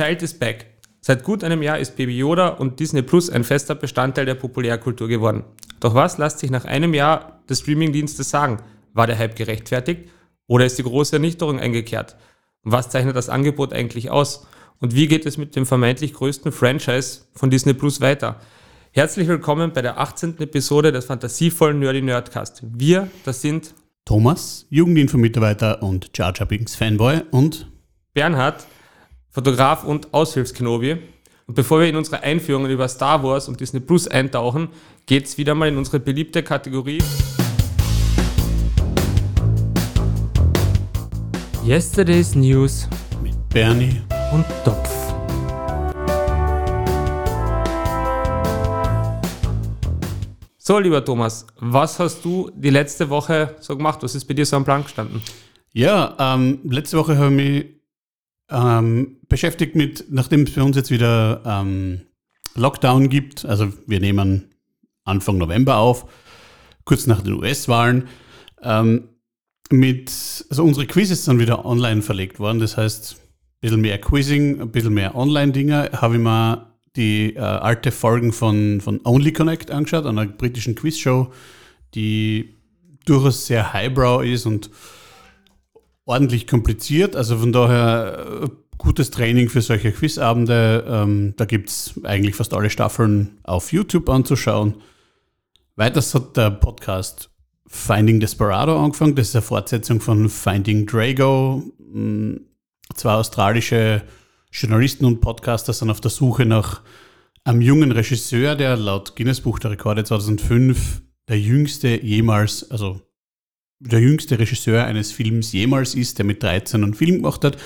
Child is Back. Seit gut einem Jahr ist Baby Yoda und Disney Plus ein fester Bestandteil der Populärkultur geworden. Doch was lässt sich nach einem Jahr des Streamingdienstes sagen? War der Hype gerechtfertigt oder ist die große Ernüchterung eingekehrt? Und was zeichnet das Angebot eigentlich aus? Und wie geht es mit dem vermeintlich größten Franchise von Disney Plus weiter? Herzlich willkommen bei der 18. Episode des fantasievollen Nerdy Nerdcast. Wir, das sind Thomas, Jugendinfo-Mitarbeiter und Jar Jar Binks Fanboy und Bernhard, Fotograf und Aushilfsknobi. Und bevor wir in unsere Einführungen über Star Wars und Disney Plus eintauchen, geht es wieder mal in unsere beliebte Kategorie Yesterday's News mit Bernie und Topf. So, lieber Thomas, was hast du die letzte Woche so gemacht? Was ist bei dir so am Plan gestanden? Ja, ähm, letzte Woche habe ich mich ähm, beschäftigt mit, nachdem es bei uns jetzt wieder ähm, Lockdown gibt, also wir nehmen Anfang November auf, kurz nach den US-Wahlen, ähm, mit, also unsere Quizzes sind wieder online verlegt worden, das heißt, ein bisschen mehr Quizzing, ein bisschen mehr Online-Dinge, habe ich mal die äh, alte Folgen von, von Only Connect angeschaut, einer britischen Quizshow, die durchaus sehr highbrow ist und ordentlich kompliziert. Also von daher äh, gutes Training für solche Quizabende. Ähm, da gibt es eigentlich fast alle Staffeln auf YouTube anzuschauen. Weiters hat der Podcast Finding Desperado angefangen. Das ist eine Fortsetzung von Finding Drago. Hm, zwei australische Journalisten und Podcaster sind auf der Suche nach einem jungen Regisseur, der laut Guinness Buch der Rekorde 2005 der jüngste jemals, also der jüngste Regisseur eines Films jemals ist, der mit 13 einen Film gemacht hat.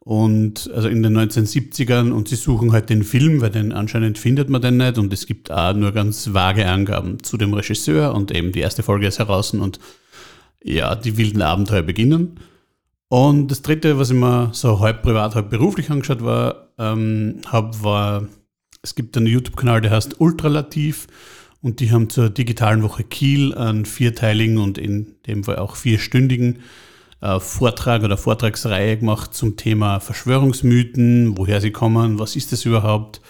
Und also in den 1970ern und sie suchen halt den Film, weil den anscheinend findet man den nicht und es gibt auch nur ganz vage Angaben zu dem Regisseur und eben die erste Folge ist heraus und ja, die wilden Abenteuer beginnen. Und das dritte, was ich mir so halb privat, halb beruflich angeschaut war, ähm, hab, war, es gibt einen YouTube-Kanal, der heißt Ultralativ und die haben zur digitalen Woche Kiel einen vierteiligen und in dem Fall auch vierstündigen äh, Vortrag oder Vortragsreihe gemacht zum Thema Verschwörungsmythen, woher sie kommen, was ist das überhaupt,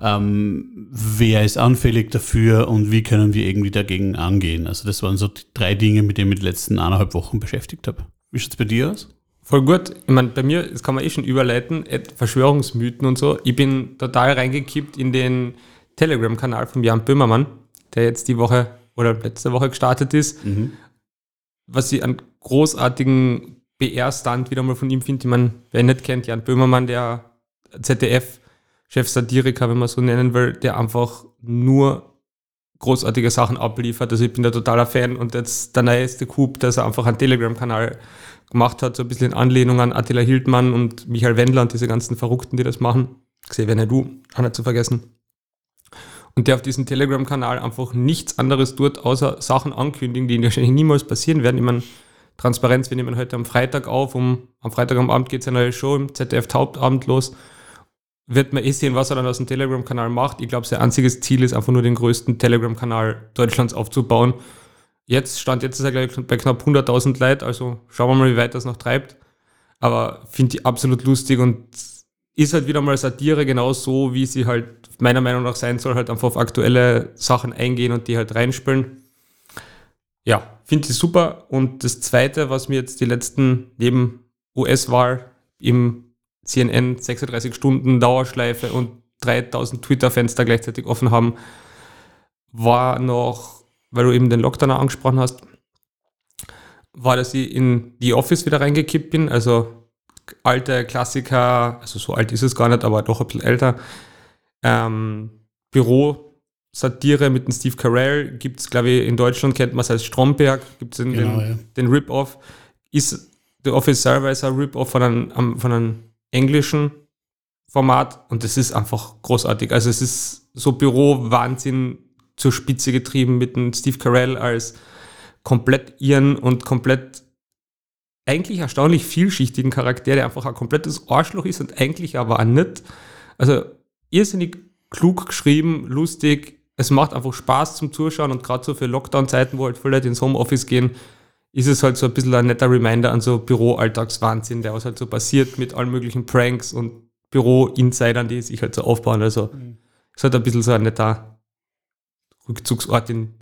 ähm, wer ist anfällig dafür und wie können wir irgendwie dagegen angehen. Also das waren so die drei Dinge, mit denen ich mich die letzten eineinhalb Wochen beschäftigt habe. Wie schaut es bei dir aus? Voll gut. Ich meine, bei mir, das kann man eh schon überleiten, Verschwörungsmythen und so. Ich bin total reingekippt in den Telegram-Kanal von Jan Böhmermann, der jetzt die Woche oder letzte Woche gestartet ist. Mhm. Was ich einen großartigen BR-Stand wieder mal von ihm finde. Ich meine, wer nicht kennt, Jan Böhmermann, der ZDF-Chef-Satiriker, wenn man so nennen will, der einfach nur großartige Sachen abliefert. Also ich bin da totaler Fan und jetzt der neueste Coup, dass er einfach einen Telegram-Kanal gemacht hat, so ein bisschen in Anlehnung an Attila Hildmann und Michael Wendler und diese ganzen Verrückten, die das machen. Xavier du, auch nicht zu vergessen. Und der auf diesem Telegram-Kanal einfach nichts anderes tut, außer Sachen ankündigen, die wahrscheinlich niemals passieren werden. Ich meine, Transparenz, wir nehmen heute am Freitag auf, um, am Freitag am Abend geht es eine neue Show im ZDF Hauptabend los. Wird man eh sehen, was er dann aus dem Telegram-Kanal macht. Ich glaube, sein einziges Ziel ist einfach nur den größten Telegram-Kanal Deutschlands aufzubauen. Jetzt, Stand jetzt ist er gleich bei knapp 100.000 Leuten, also schauen wir mal, wie weit das noch treibt. Aber finde ich absolut lustig und ist halt wieder mal Satire, genau so, wie sie halt meiner Meinung nach sein soll, halt einfach auf aktuelle Sachen eingehen und die halt reinspielen. Ja, finde ich super. Und das Zweite, was mir jetzt die letzten, neben US-Wahl im CNN 36 Stunden Dauerschleife und 3000 Twitter-Fenster gleichzeitig offen haben, war noch, weil du eben den Lockdown angesprochen hast, war, dass ich in die Office wieder reingekippt bin. Also alte Klassiker, also so alt ist es gar nicht, aber doch ein bisschen älter. Ähm, Büro-Satire mit dem Steve Carell gibt es, glaube ich, in Deutschland kennt man es als Stromberg, gibt es genau, den, ja. den Rip-Off. Ist The Office Server ist ein Rip-Off von einem, von einem englischen Format und das ist einfach großartig. Also es ist so Büro-Wahnsinn zur Spitze getrieben mit dem Steve Carell als komplett ihren und komplett eigentlich erstaunlich vielschichtigen Charakter, der einfach ein komplettes Arschloch ist und eigentlich aber auch nicht. Also irrsinnig klug geschrieben, lustig. Es macht einfach Spaß zum Zuschauen und gerade so für Lockdown-Zeiten, wo halt viele Leute ins Homeoffice gehen, ist es halt so ein bisschen ein netter Reminder an so Büroalltagswahnsinn, der was halt so passiert mit allen möglichen Pranks und Büro-Insidern, die sich halt so aufbauen. Also Mhm. ist halt ein bisschen so ein netter Rückzugsort in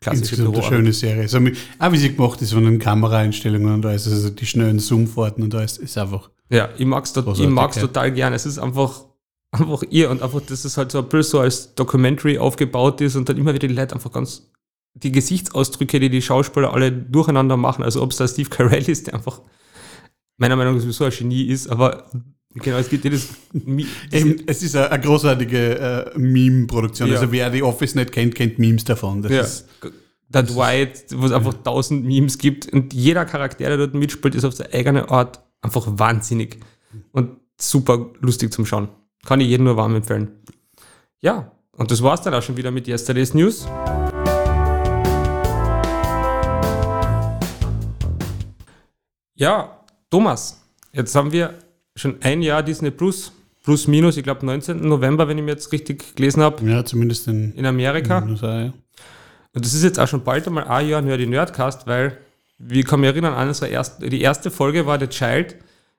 klassische Insgesamt eine schöne Serie. Also, auch wie sie gemacht ist von den Kameraeinstellungen und alles, also die schnellen Zoom-Fahrten und alles, ist einfach. Ja, ich mag's ja. total gern. Es ist einfach, einfach ihr und einfach, dass es halt so ein bisschen so als Documentary aufgebaut ist und dann immer wieder die Leute einfach ganz, die Gesichtsausdrücke, die die Schauspieler alle durcheinander machen, also ob es da Steve Carell ist, der einfach meiner Meinung nach sowieso ein Genie ist, aber genau, es gibt jedes, Eben, es ist eine, eine großartige äh, Meme-Produktion. Ja. Also wer die Office nicht kennt, kennt Memes davon. Das ja, ist, der Dwight, wo es einfach tausend Memes gibt und jeder Charakter, der dort mitspielt, ist auf seine eigene Art einfach wahnsinnig und super lustig zum Schauen. Kann ich jedem nur warm empfehlen. Ja, und das war's dann auch schon wieder mit Yesterday's News. Ja, Thomas, jetzt haben wir schon ein Jahr Disney Plus, plus minus, ich glaube 19. November, wenn ich mir jetzt richtig gelesen habe, ja, zumindest in, in Amerika. in USA, ja. Und das ist jetzt auch schon bald einmal ein Jahr Nerdy Nerdcast, weil, wir kann mich erinnern, an unsere erste, die erste Folge war The Child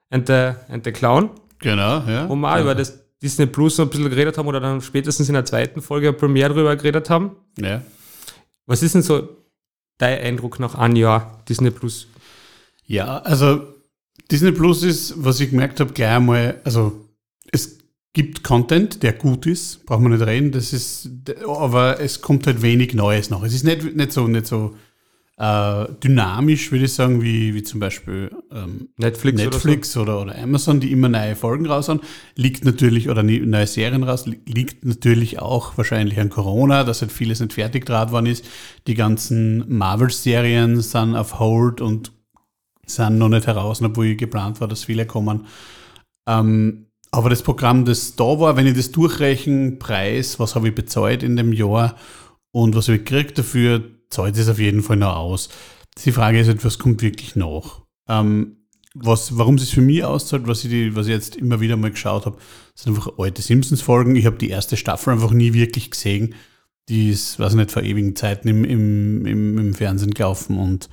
and the, and the Clown, Genau, ja. wo wir auch über das Disney Plus so ein bisschen geredet haben oder dann spätestens in der zweiten Folge Premiere drüber geredet haben. ja. Was ist denn so dein Eindruck nach einem Jahr Disney Plus? Ja, also Disney Plus ist, was ich gemerkt habe, gleich einmal, also es gibt Content, der gut ist, braucht man nicht reden, das ist, aber es kommt halt wenig Neues noch. Es ist nicht, nicht so, nicht so äh, dynamisch, würde ich sagen, wie, wie zum Beispiel ähm, Netflix, Netflix oder, oder, Amazon, die immer neue Folgen raushauen, liegt natürlich, oder neue Serien raus, li- liegt natürlich auch wahrscheinlich an Corona, dass halt vieles nicht fertig draht worden ist. Die ganzen Marvel-Serien sind auf Hold und sind noch nicht heraus, obwohl geplant war, dass viele kommen. Ähm, aber das Programm, das da war, wenn ich das durchrechne, Preis, was habe ich bezahlt in dem Jahr und was habe ich gekriegt dafür, zahlt es auf jeden Fall noch aus. Die Frage ist halt, was kommt wirklich nach? Ähm, was, warum es für mich auszahlt, was ich, die, was ich jetzt immer wieder mal geschaut habe, sind einfach alte Simpsons-Folgen. Ich habe die erste Staffel einfach nie wirklich gesehen. Die ist, weiß nicht, vor ewigen Zeiten im, im, im, im Fernsehen gelaufen und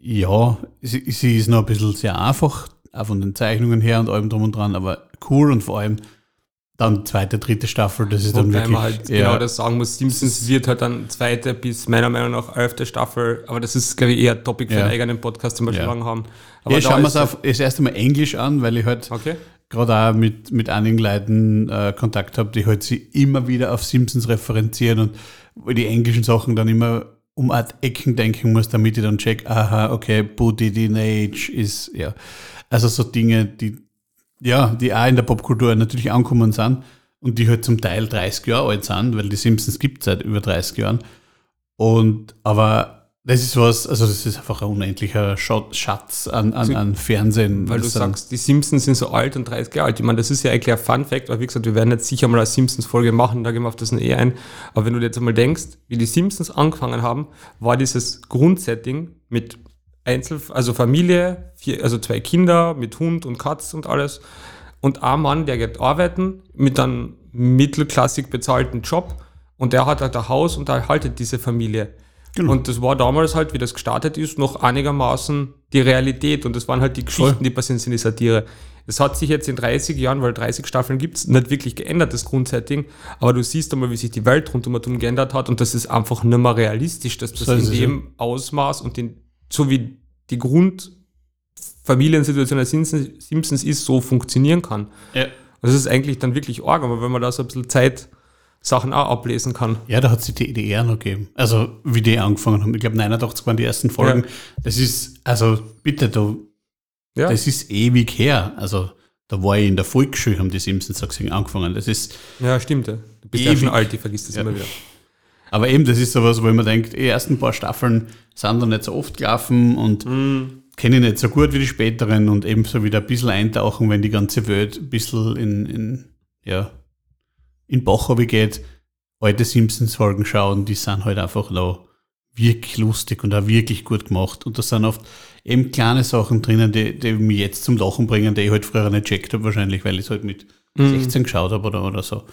ja, sie, sie ist noch ein bisschen sehr einfach, auch von den Zeichnungen her und allem drum und dran, aber cool und vor allem dann zweite, dritte Staffel, das ist dann Wobei wirklich. man halt ja, genau das sagen muss, Simpsons wird halt dann zweite bis meiner Meinung nach elfte Staffel, aber das ist, glaube ich, eher ein Topic für Ja. einen eigenen Podcast, den wir schon Ja. lange haben. ja, ich da schaue mir ist es auf das erste Mal Englisch an, weil ich halt Okay. gerade auch mit, mit einigen Leuten äh, Kontakt habe, die halt sie immer wieder auf Simpsons referenzieren und die englischen Sachen dann immer um Art Ecken denken muss, damit ich dann check, aha, okay, Booty Teenage ist, ja. Also so Dinge, die, ja, die auch in der Popkultur natürlich ankommen sind und die halt zum Teil 30 Jahre alt sind, weil die Simpsons gibt es seit über 30 Jahren. Und, aber das ist was, also das ist einfach ein unendlicher Schat- Schatz an, an, an Fernsehen. Weil du sagst, die Simpsons sind so alt und 30 Jahre alt. Ich meine, das ist ja eigentlich ein Fun Fact, aber wie gesagt, wir werden jetzt sicher mal eine Simpsons-Folge machen, da gehen wir auf das eh ein. Aber wenn du dir jetzt einmal denkst, wie die Simpsons angefangen haben, war dieses Grundsetting mit Einzel, also Familie, vier, also zwei Kinder mit Hund und Katz und alles und ein Mann, der geht arbeiten mit einem mittelklassig bezahlten Job und der hat halt ein Haus und erhaltet diese Familie. Genau. Und das war damals halt, wie das gestartet ist, noch einigermaßen die Realität und das waren halt die Geschichten, Voll. die passieren sind, die Satire. Das hat sich jetzt in 30 Jahren, weil 30 Staffeln gibt es, nicht wirklich geändert, das Grundsetting, aber du siehst einmal, wie sich die Welt rundum geändert hat und das ist einfach nicht mehr realistisch, dass das So ist in es, dem Ausmaß und in, so wie die Grundfamiliensituation der Simpsons, Simpsons ist, so funktionieren kann. ja. Und das ist eigentlich dann wirklich arg, aber wenn man da so ein bisschen Zeit Sachen auch ablesen kann. Ja, da hat es die DDR noch gegeben. Also, wie die angefangen haben. Ich glaube, 89 waren die ersten Folgen. Das ist, also, bitte, du, Ja, das ist ewig her. Also, da war ich in der Volksschule, haben die Simpsons so gesehen angefangen. Das ist, ja stimmt. Ja. Du bist ja Ewig. schon alt, ich vergiss das Ja. immer wieder. aber eben, das ist sowas, wo man denkt, die ersten paar Staffeln sind da nicht so oft gelaufen und kenne ich nicht so gut wie die späteren und ebenso wieder ein bisschen eintauchen, wenn die ganze Welt ein bisschen in, in ja, in Bach geht, alte Simpsons-Folgen schauen, die sind halt einfach noch wirklich lustig und auch wirklich gut gemacht. Und da sind oft eben kleine Sachen drinnen, die, die mich jetzt zum Lachen bringen, die ich halt früher nicht checkt habe, wahrscheinlich, weil ich es halt mit 16 geschaut habe oder, oder so.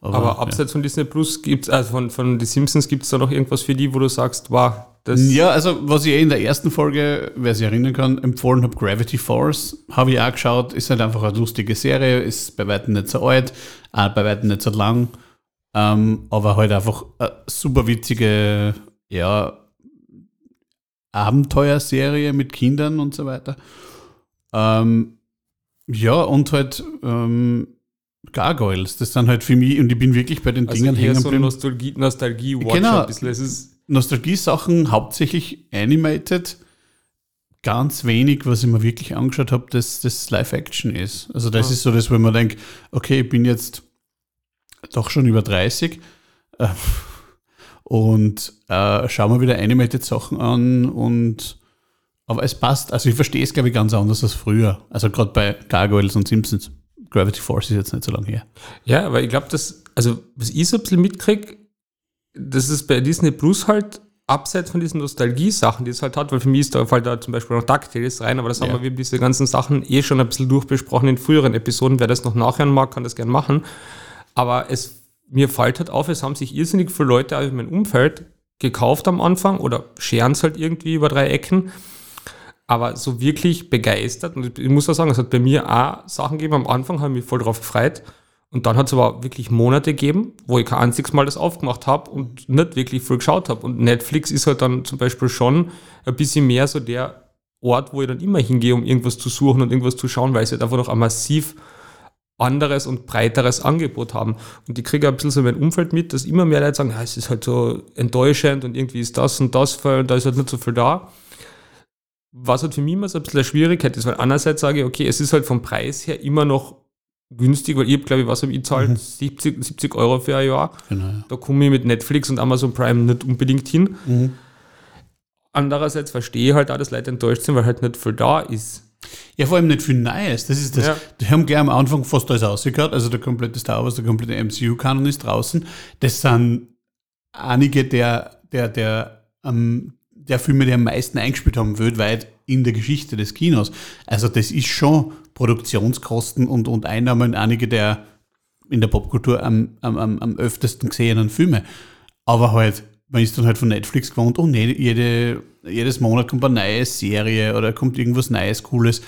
Aber, aber abseits ja. von Disney Plus gibt es, also von, von The Simpsons gibt es da noch irgendwas für die, wo du sagst, wow, das. Ja, also was ich eh in der ersten Folge, wer sich erinnern kann, empfohlen habe, Gravity Force, habe ich auch geschaut, ist halt einfach eine lustige Serie, ist bei weitem nicht so alt, auch bei weitem nicht so lang, ähm, aber halt einfach eine super witzige, ja, Abenteuerserie mit Kindern und so weiter. Ähm, ja, und halt ähm, Gargoyles, das sind halt für mich, und ich bin wirklich bei den also Dingen hängen so Nostalgie, Nostalgie genau, ein bisschen. Es ist Nostalgie-Sachen, hauptsächlich animated. Ganz wenig, was ich mir wirklich angeschaut habe, dass das Live-Action ist. Also das ah. ist so das, wo man denkt, okay, ich bin jetzt doch schon über 30 äh, und äh, schaue mir wieder animated Sachen an und aber es passt, also ich verstehe es, glaube ich, ganz anders als früher. Also gerade bei Gargoyles und Simpsons. Gravity Force ist jetzt nicht so lange her. Ja, aber ich glaube, dass, also was ich so ein bisschen mitkriege, das ist bei Disney Plus halt abseits von diesen Nostalgie-Sachen, die es halt hat, weil für mich ist da fällt da zum Beispiel noch DuckTales rein, aber das ja. haben wir diese ganzen Sachen eh schon ein bisschen durchbesprochen in früheren Episoden. Wer das noch nachhören mag, kann das gerne machen. Aber es, mir fällt halt auf, es haben sich irrsinnig viele Leute aus meinem Umfeld gekauft am Anfang oder scheren es halt irgendwie über drei Ecken aber so wirklich begeistert. Und ich muss auch sagen, es hat bei mir auch Sachen gegeben. Am Anfang habe ich mich voll drauf gefreut. Und dann hat es aber wirklich Monate gegeben, wo ich kein einziges Mal das aufgemacht habe und nicht wirklich viel geschaut habe. Und Netflix ist halt dann zum Beispiel schon ein bisschen mehr so der Ort, wo ich dann immer hingehe, um irgendwas zu suchen und irgendwas zu schauen, weil sie halt einfach noch ein massiv anderes und breiteres Angebot haben. Und ich kriege ein bisschen so mein Umfeld mit, dass immer mehr Leute sagen, ja, es ist halt so enttäuschend und irgendwie ist das und das voll und da ist halt nicht so viel da was halt für mich immer so ein bisschen eine Schwierigkeit ist, weil einerseits sage ich, okay, es ist halt vom Preis her immer noch günstig, weil ich habe, glaube ich, was habe ich zahlt? Mhm. 70, 70 Euro für ein Jahr. Genau, ja. Da komme ich mit Netflix und Amazon Prime nicht unbedingt hin. Mhm. Andererseits verstehe ich halt auch, dass Leute enttäuscht sind, weil halt nicht viel da ist. Ja, vor allem nicht viel Neues. Das ist das. Ja. Die haben gleich am Anfang fast alles rausgehört. Also der komplette Star Wars, der komplette MCU-Kanon ist draußen. Das sind einige der, der, der ähm, der Filme, die am meisten eingespielt haben, weltweit in der Geschichte des Kinos. Also das ist schon Produktionskosten und, und Einnahmen einige der in der Popkultur am, am, am, am öftesten gesehenen Filme. Aber halt, man ist dann halt von Netflix gewohnt, oh nee, jede, jedes Monat kommt eine neue Serie oder kommt irgendwas Neues, Cooles.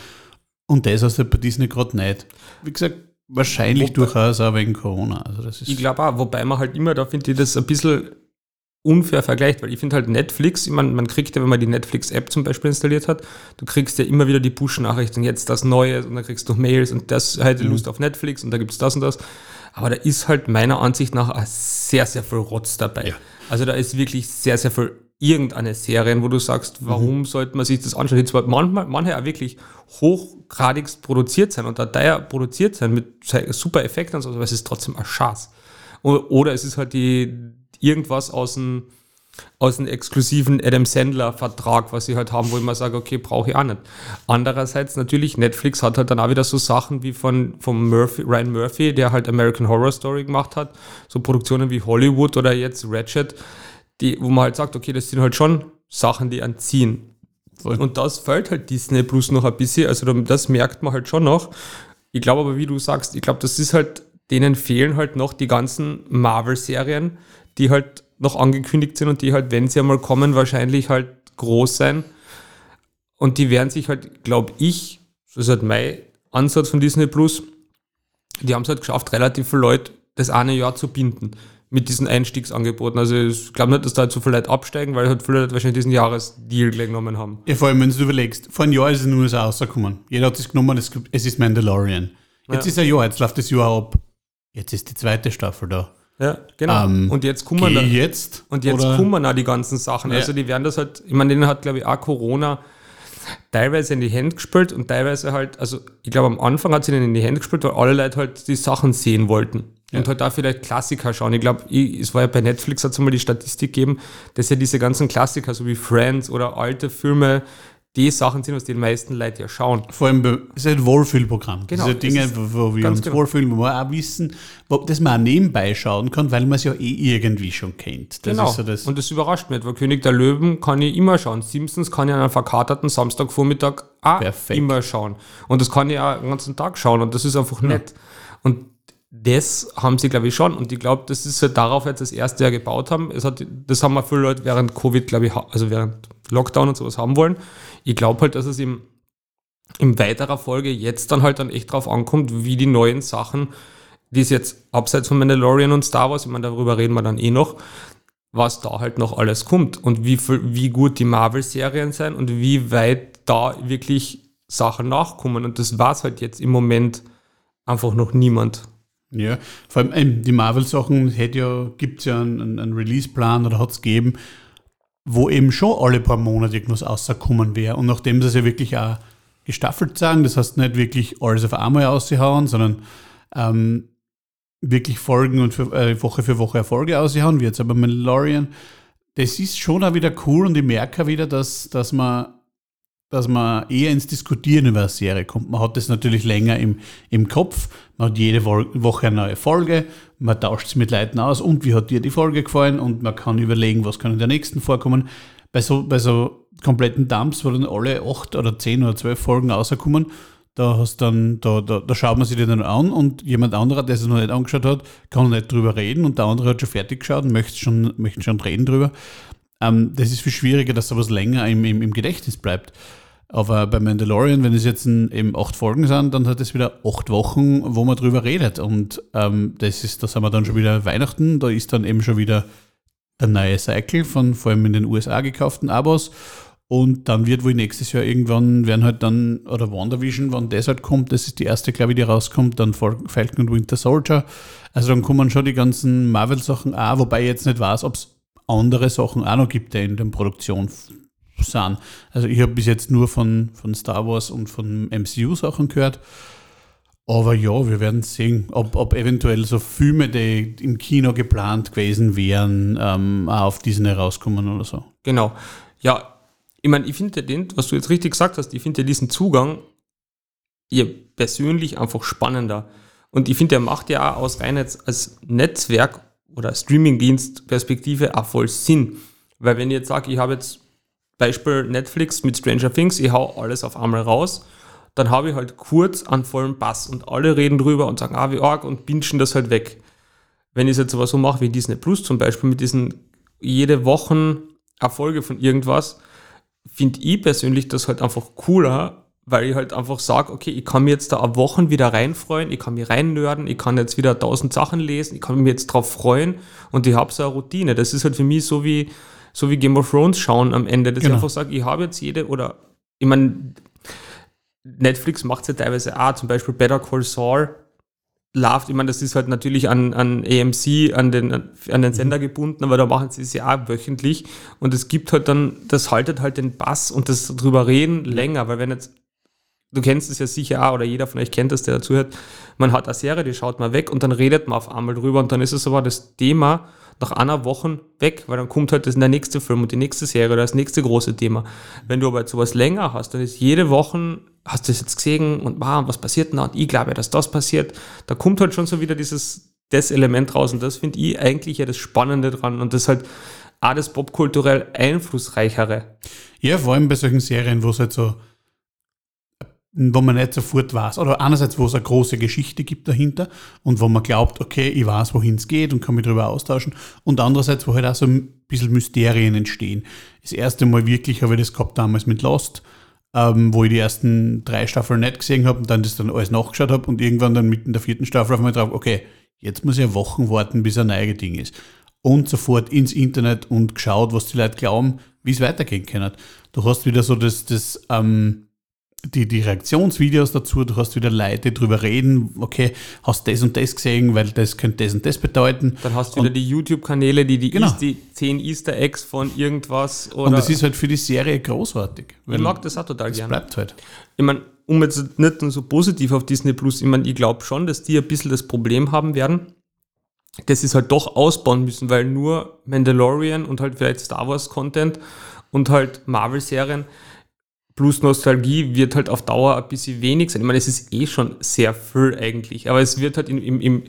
Und das hast du bei Disney gerade nicht. Wie gesagt, wahrscheinlich wobei, durchaus auch wegen Corona. Also das ist ich glaube auch, wobei man halt immer, da finde ich das ein bisschen unfair vergleicht, weil ich finde halt Netflix, ich meine, man kriegt ja, wenn man die Netflix-App zum Beispiel installiert hat, du kriegst ja immer wieder die Push-Nachrichten, jetzt das Neue und dann kriegst du Mails und das hätte mhm. Lust auf Netflix und da gibt es das und das. Aber da ist halt meiner Ansicht nach sehr, sehr viel Rotz dabei. Ja. Also da ist wirklich sehr, sehr viel irgendeine Serien, wo du sagst, warum mhm. sollte man sich das anschauen? Die zwar manchmal, manche auch wirklich hochgradigst produziert sein und da teuer produziert sein mit super Effekten und so, aber es ist trotzdem ein Schatz. Oder es ist halt die, irgendwas aus dem, aus dem exklusiven Adam Sandler-Vertrag, was sie halt haben, wo ich mal sage, okay, brauche ich auch nicht. Andererseits natürlich, Netflix hat halt dann auch wieder so Sachen wie von, von Murphy, Ryan Murphy, der halt American Horror Story gemacht hat, so Produktionen wie Hollywood oder jetzt Ratchet, die, wo man halt sagt, okay, das sind halt schon Sachen, die anziehen. Und das fällt halt Disney Plus noch ein bisschen, also das merkt man halt schon noch. Ich glaube aber, wie du sagst, ich glaube, das ist halt, denen fehlen halt noch die ganzen Marvel-Serien, die halt noch angekündigt sind und die halt, wenn sie einmal kommen, wahrscheinlich halt groß sein. Und die werden sich halt, glaube ich, das ist halt mein Ansatz von Disney Plus, die haben es halt geschafft, relativ viele Leute das eine Jahr zu binden mit diesen Einstiegsangeboten. Also ich glaube nicht, dass da halt so viele Leute absteigen, weil halt viele Leute wahrscheinlich diesen Jahresdeal gleich genommen haben. Ja, vor allem, wenn du überlegst, vor einem Jahr ist es nur so rausgekommen. Jeder hat es genommen, es ist Mandalorian. Jetzt ja. ist ein Jahr, jetzt läuft das Jahr ab. Jetzt ist die zweite Staffel da. Ja, genau. Ähm, und jetzt kommen da, jetzt und jetzt kommen da die ganzen Sachen. Ja. Also die werden das halt, ich meine, denen hat glaube ich auch Corona teilweise in die Hände gespielt und teilweise halt, also ich glaube am Anfang hat sie ihnen in die Hände gespielt, weil alle Leute halt die Sachen sehen wollten. Ja. Und halt da vielleicht Klassiker schauen. Ich glaube, es war ja bei Netflix, hat es mal die Statistik gegeben, dass ja diese ganzen Klassiker, so wie Friends oder alte Filme, die Sachen sind, was die meisten Leute ja schauen. Vor allem, es ist ein Wohlfühlprogramm. Genau. Diese Dinge, wo, wo wir uns genau. wohlfühlen, wo wir auch wissen, wo, dass man auch nebenbei schauen kann, weil man es ja eh irgendwie schon kennt. Das genau. So das und das überrascht mich, weil König der Löwen kann ich immer schauen. Simpsons kann ich an einem verkaterten Samstagvormittag auch Perfekt. immer schauen. Und das kann ich auch den ganzen Tag schauen und das ist einfach ja. nett. Und das haben sie, glaube ich, schon. Und ich glaube, das ist halt darauf jetzt das erste Jahr gebaut haben. Es hat, das haben wir viele Leute während Covid, glaube ich, also während Lockdown und sowas haben wollen. Ich glaube halt, dass es im, in weiterer Folge jetzt dann halt dann echt drauf ankommt, wie die neuen Sachen, die es jetzt abseits von Mandalorian und Star Wars, ich meine, darüber reden wir dann eh noch, was da halt noch alles kommt und wie, wie gut die Marvel-Serien sein und wie weit da wirklich Sachen nachkommen. Und das war es halt jetzt im Moment einfach noch niemand. Ja, vor allem ähm, die Marvel-Sachen ja, gibt es ja einen, einen Release-Plan oder hat es gegeben, wo eben schon alle paar Monate irgendwas rauskommen wäre. Und nachdem sie ja wirklich auch gestaffelt sagen, das heißt nicht wirklich alles auf einmal ausgehauen, sondern ähm, wirklich Folgen und für, äh, Woche für Woche Erfolge ausgehauen, wie jetzt aber Mandalorian. Das ist schon auch wieder cool und ich merke auch wieder, dass, dass man dass man eher ins Diskutieren über eine Serie kommt. Man hat das natürlich länger im, im Kopf. Man hat jede Woche eine neue Folge. Man tauscht es mit Leuten aus. Und wie hat dir die Folge gefallen? Und man kann überlegen, was kann in der nächsten vorkommen. Bei so, bei so kompletten Dumps, wo dann alle acht oder zehn oder zwölf Folgen rauskommen, da, hast dann, da, da, da schaut man sich die dann an und jemand anderer, der es noch nicht angeschaut hat, kann nicht drüber reden und der andere hat schon fertig geschaut und möchte schon, möchte schon reden drüber. Ähm, das ist viel schwieriger, dass sowas länger im, im, im Gedächtnis bleibt. Aber bei Mandalorian, wenn es jetzt ein, eben acht Folgen sind, dann hat es wieder acht Wochen, wo man drüber redet. Und ähm, das ist, da sind wir dann schon wieder Weihnachten, da ist dann eben schon wieder der neue Cycle von vor allem in den USA gekauften Abos. Und dann wird wohl nächstes Jahr irgendwann, werden halt dann, oder WandaVision, wann das halt kommt, das ist die erste, glaube ich, die rauskommt, dann Falcon und Winter Soldier. Also dann kommen schon die ganzen Marvel-Sachen auch, wobei ich jetzt nicht weiß, ob es andere Sachen auch noch gibt, die in der Produktion sind. Also ich habe bis jetzt nur von, von Star Wars und von MCU-Sachen gehört. Aber ja, wir werden sehen, ob, ob eventuell so Filme, die im Kino geplant gewesen wären, ähm, auch auf diesen herauskommen oder so. Genau. Ja, ich meine, ich finde den, was du jetzt richtig gesagt hast, ich finde diesen Zugang ihr persönlich einfach spannender. Und ich finde, der macht ja auch aus rein als Netzwerk oder Streamingdienst Perspektive auch voll Sinn. Weil wenn ich jetzt sage, ich habe jetzt Beispiel Netflix mit Stranger Things, ich hau alles auf einmal raus, dann habe ich halt kurz einen vollen Bass und alle reden drüber und sagen, ah, wie arg und binschen das halt weg. Wenn ich es jetzt aber so mache wie Disney Plus zum Beispiel mit diesen jede Wochen Erfolge von irgendwas, finde ich persönlich das halt einfach cooler, weil ich halt einfach sage, okay, ich kann mir jetzt da ab Wochen wieder reinfreuen, ich kann mich reinnörden, ich kann jetzt wieder tausend Sachen lesen, ich kann mich jetzt drauf freuen und ich habe so eine Routine. Das ist halt für mich so wie, so wie Game of Thrones schauen am Ende, dass genau. ich einfach sage, ich habe jetzt jede, oder ich meine, Netflix macht es ja teilweise auch, zum Beispiel Better Call Saul läuft, ich meine, das ist halt natürlich an, an AMC, an den, an den Sender mhm. gebunden, aber da machen sie es ja auch wöchentlich und es gibt halt dann, das haltet halt den Bass und das drüber reden länger, weil wenn jetzt du kennst es ja sicher auch, oder jeder von euch kennt das, der dazuhört, man hat eine Serie, die schaut man weg und dann redet man auf einmal drüber und dann ist es aber das Thema nach einer Woche weg, weil dann kommt halt das in der nächste Film und die nächste Serie oder das nächste große Thema. Wenn du aber jetzt sowas länger hast, dann ist jede Woche, hast du es jetzt gesehen und wow, was passiert denn da und ich glaube ja, dass das passiert, da kommt halt schon so wieder dieses, das Element raus und das finde ich eigentlich ja das Spannende dran und das halt auch das popkulturell einflussreichere. Ja, vor allem bei solchen Serien, wo es halt so wo man nicht sofort weiß. Oder einerseits, wo es eine große Geschichte gibt dahinter und wo man glaubt, okay, ich weiß, wohin es geht und kann mich darüber austauschen. Und andererseits, wo halt auch so ein bisschen Mysterien entstehen. Das erste Mal wirklich habe ich das gehabt damals mit Lost, ähm, wo ich die ersten drei Staffeln nicht gesehen habe und dann das dann alles nachgeschaut habe und irgendwann dann mitten in der vierten Staffel auf einmal drauf, okay, jetzt muss ich Wochen warten, bis ein neues Ding ist. Und sofort ins Internet und geschaut, was die Leute glauben, wie es weitergehen kann. Du hast wieder so das, das ähm, die, die Reaktionsvideos dazu, du hast wieder Leute, die drüber reden, okay, hast das und das gesehen, weil das könnte das und das bedeuten. Dann hast du wieder die YouTube-Kanäle, die die, genau. die 10 Easter Eggs von irgendwas oder. Und das ist halt für die Serie großartig. Ich mag das auch total gerne. bleibt halt. Ich meine, um jetzt nicht so positiv auf Disney Plus, ich meine, ich glaube schon, dass die ein bisschen das Problem haben werden, dass sie es halt doch ausbauen müssen, weil nur Mandalorian und halt vielleicht Star Wars Content und halt Marvel-Serien plus Nostalgie wird halt auf Dauer ein bisschen wenig sein. Ich meine, es ist eh schon sehr viel eigentlich, aber es wird halt in, im, im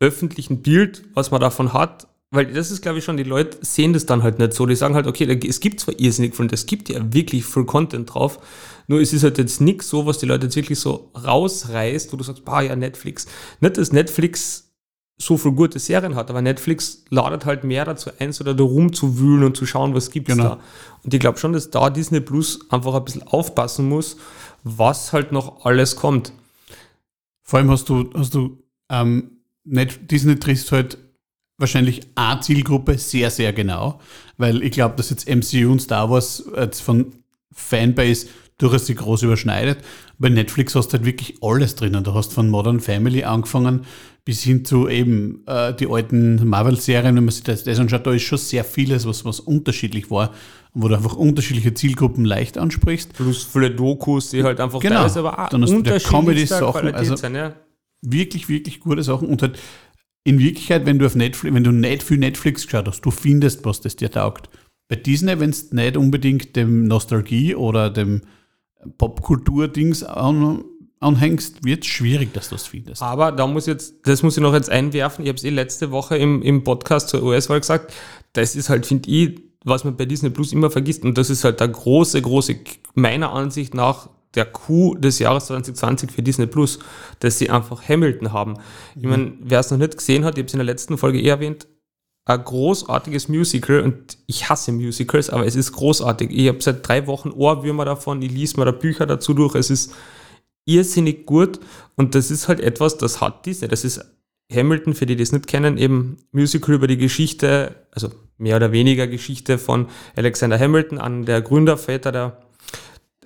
öffentlichen Bild, was man davon hat, weil das ist, glaube ich, schon, die Leute sehen das dann halt nicht so. Die sagen halt, okay, es gibt zwar irrsinnig viel, es gibt ja wirklich viel Content drauf, nur es ist halt jetzt nichts so, was die Leute jetzt wirklich so rausreißt, wo du sagst, bah, ja, Netflix. Nicht, dass Netflix so viel gute Serien hat, aber Netflix ladet halt mehr dazu ein, so da rumzuwühlen und zu schauen, was gibt's Genau. da. Und ich glaube schon, dass da Disney Plus einfach ein bisschen aufpassen muss, was halt noch alles kommt. Vor allem hast du, hast du ähm, nicht, Disney triffst halt wahrscheinlich eine Zielgruppe sehr, sehr genau, weil ich glaube, dass jetzt MCU und Star Wars jetzt von Fanbase durchaus sich groß überschneidet. Bei Netflix hast du halt wirklich alles drinnen. Du hast von Modern Family angefangen bis hin zu eben äh, die alten Marvel-Serien, wenn man sich das, das anschaut, da ist schon sehr vieles, was, was unterschiedlich war, wo du einfach unterschiedliche Zielgruppen leicht ansprichst. Plus viele Dokus, die halt einfach Genau. teilweise aber auch Dann hast du wieder Comedy-Sachen, also- sind, ja. wirklich, wirklich gute Sachen. Und halt in Wirklichkeit, wenn du auf Netflix, wenn du nicht viel Netflix geschaut hast, du findest, was das dir taugt. Bei Disney, wenn es nicht unbedingt dem Nostalgie oder dem Popkultur-Dings an, anhängst, wird es schwierig, dass du es findest. Aber da muss jetzt, das muss ich noch jetzt einwerfen. Ich habe es eh letzte Woche im, im Podcast zur US-Wahl gesagt. Das ist halt, finde ich, was man bei Disney Plus immer vergisst. Und das ist halt der große, große, meiner Ansicht nach, der Coup des Jahres 2020 für Disney Plus, dass sie einfach Hamilton haben. Ich meine, wer es noch nicht gesehen hat, ich habe es in der letzten Folge eh erwähnt, ein großartiges Musical und ich hasse Musicals, aber es ist großartig. Ich habe seit drei Wochen Ohrwürmer davon, ich lese mir da Bücher dazu durch. Es ist irrsinnig gut und das ist halt etwas, das hat Disney. Das ist Hamilton, für die, die es nicht kennen, eben Musical über die Geschichte, also mehr oder weniger Geschichte von Alexander Hamilton, an der Gründerväter der,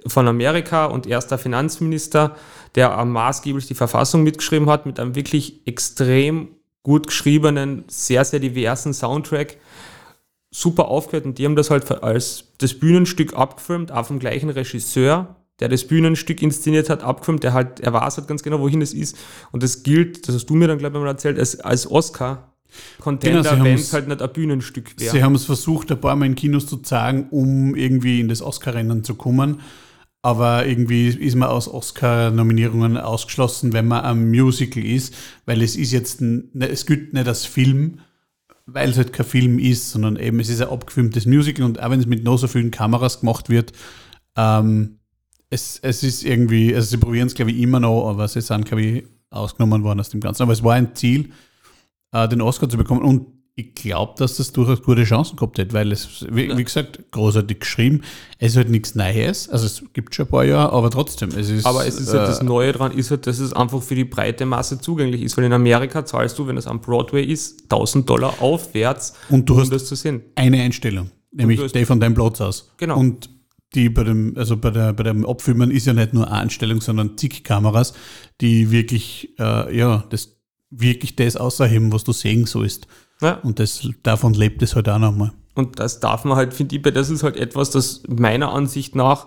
von Amerika und erster Finanzminister, der maßgeblich die Verfassung mitgeschrieben hat, mit einem wirklich extrem gut geschriebenen, sehr, sehr diversen Soundtrack. Super aufgehört und die haben das halt als das Bühnenstück abgefilmt, auch vom gleichen Regisseur, der das Bühnenstück inszeniert hat, abgefilmt, der halt, er weiß halt ganz genau, wohin es ist. Und das gilt, das hast du mir dann, glaube ich, mal erzählt, als, als Oscar-Contender, Genau, sie wenn es halt nicht ein Bühnenstück wäre. Sie haben es versucht, ein paar Mal in Kinos zu zeigen, um irgendwie in das Oscar-Rennen zu kommen. Aber irgendwie ist man aus Oscar-Nominierungen ausgeschlossen, wenn man ein Musical ist, weil es ist jetzt, ein, ne, es gilt nicht als Film, weil es halt kein Film ist, sondern eben es ist ein abgefilmtes Musical und auch wenn es mit noch so vielen Kameras gemacht wird, ähm, es, es ist irgendwie, also sie probieren es glaube ich immer noch, aber sie sind glaube ich ausgenommen worden aus dem Ganzen. Aber es war ein Ziel, äh, den Oscar zu bekommen und ich glaube, dass das durchaus gute Chancen gehabt hätte, weil es, wie, wie gesagt, großartig geschrieben. Es ist halt nichts Neues, also es gibt schon ein paar Jahre, aber trotzdem, es ist. Aber es ist halt das äh, Neue dran, ist halt, dass es einfach für die breite Masse zugänglich ist, weil in Amerika zahlst du, wenn es am Broadway ist, 1000 Dollar aufwärts, Und du um hast- das zu sehen. eine Einstellung, nämlich die von deinem Platz aus. Genau. Und die bei dem, also bei der, bei dem Abfilmen ist ja nicht nur eine Einstellung, sondern zig Kameras, die wirklich, äh, ja, das wirklich das außerheben, was du sehen sollst. Ja. Und das, davon lebt es halt auch nochmal. Und das darf man halt, finde ich, bei- das ist halt etwas, das meiner Ansicht nach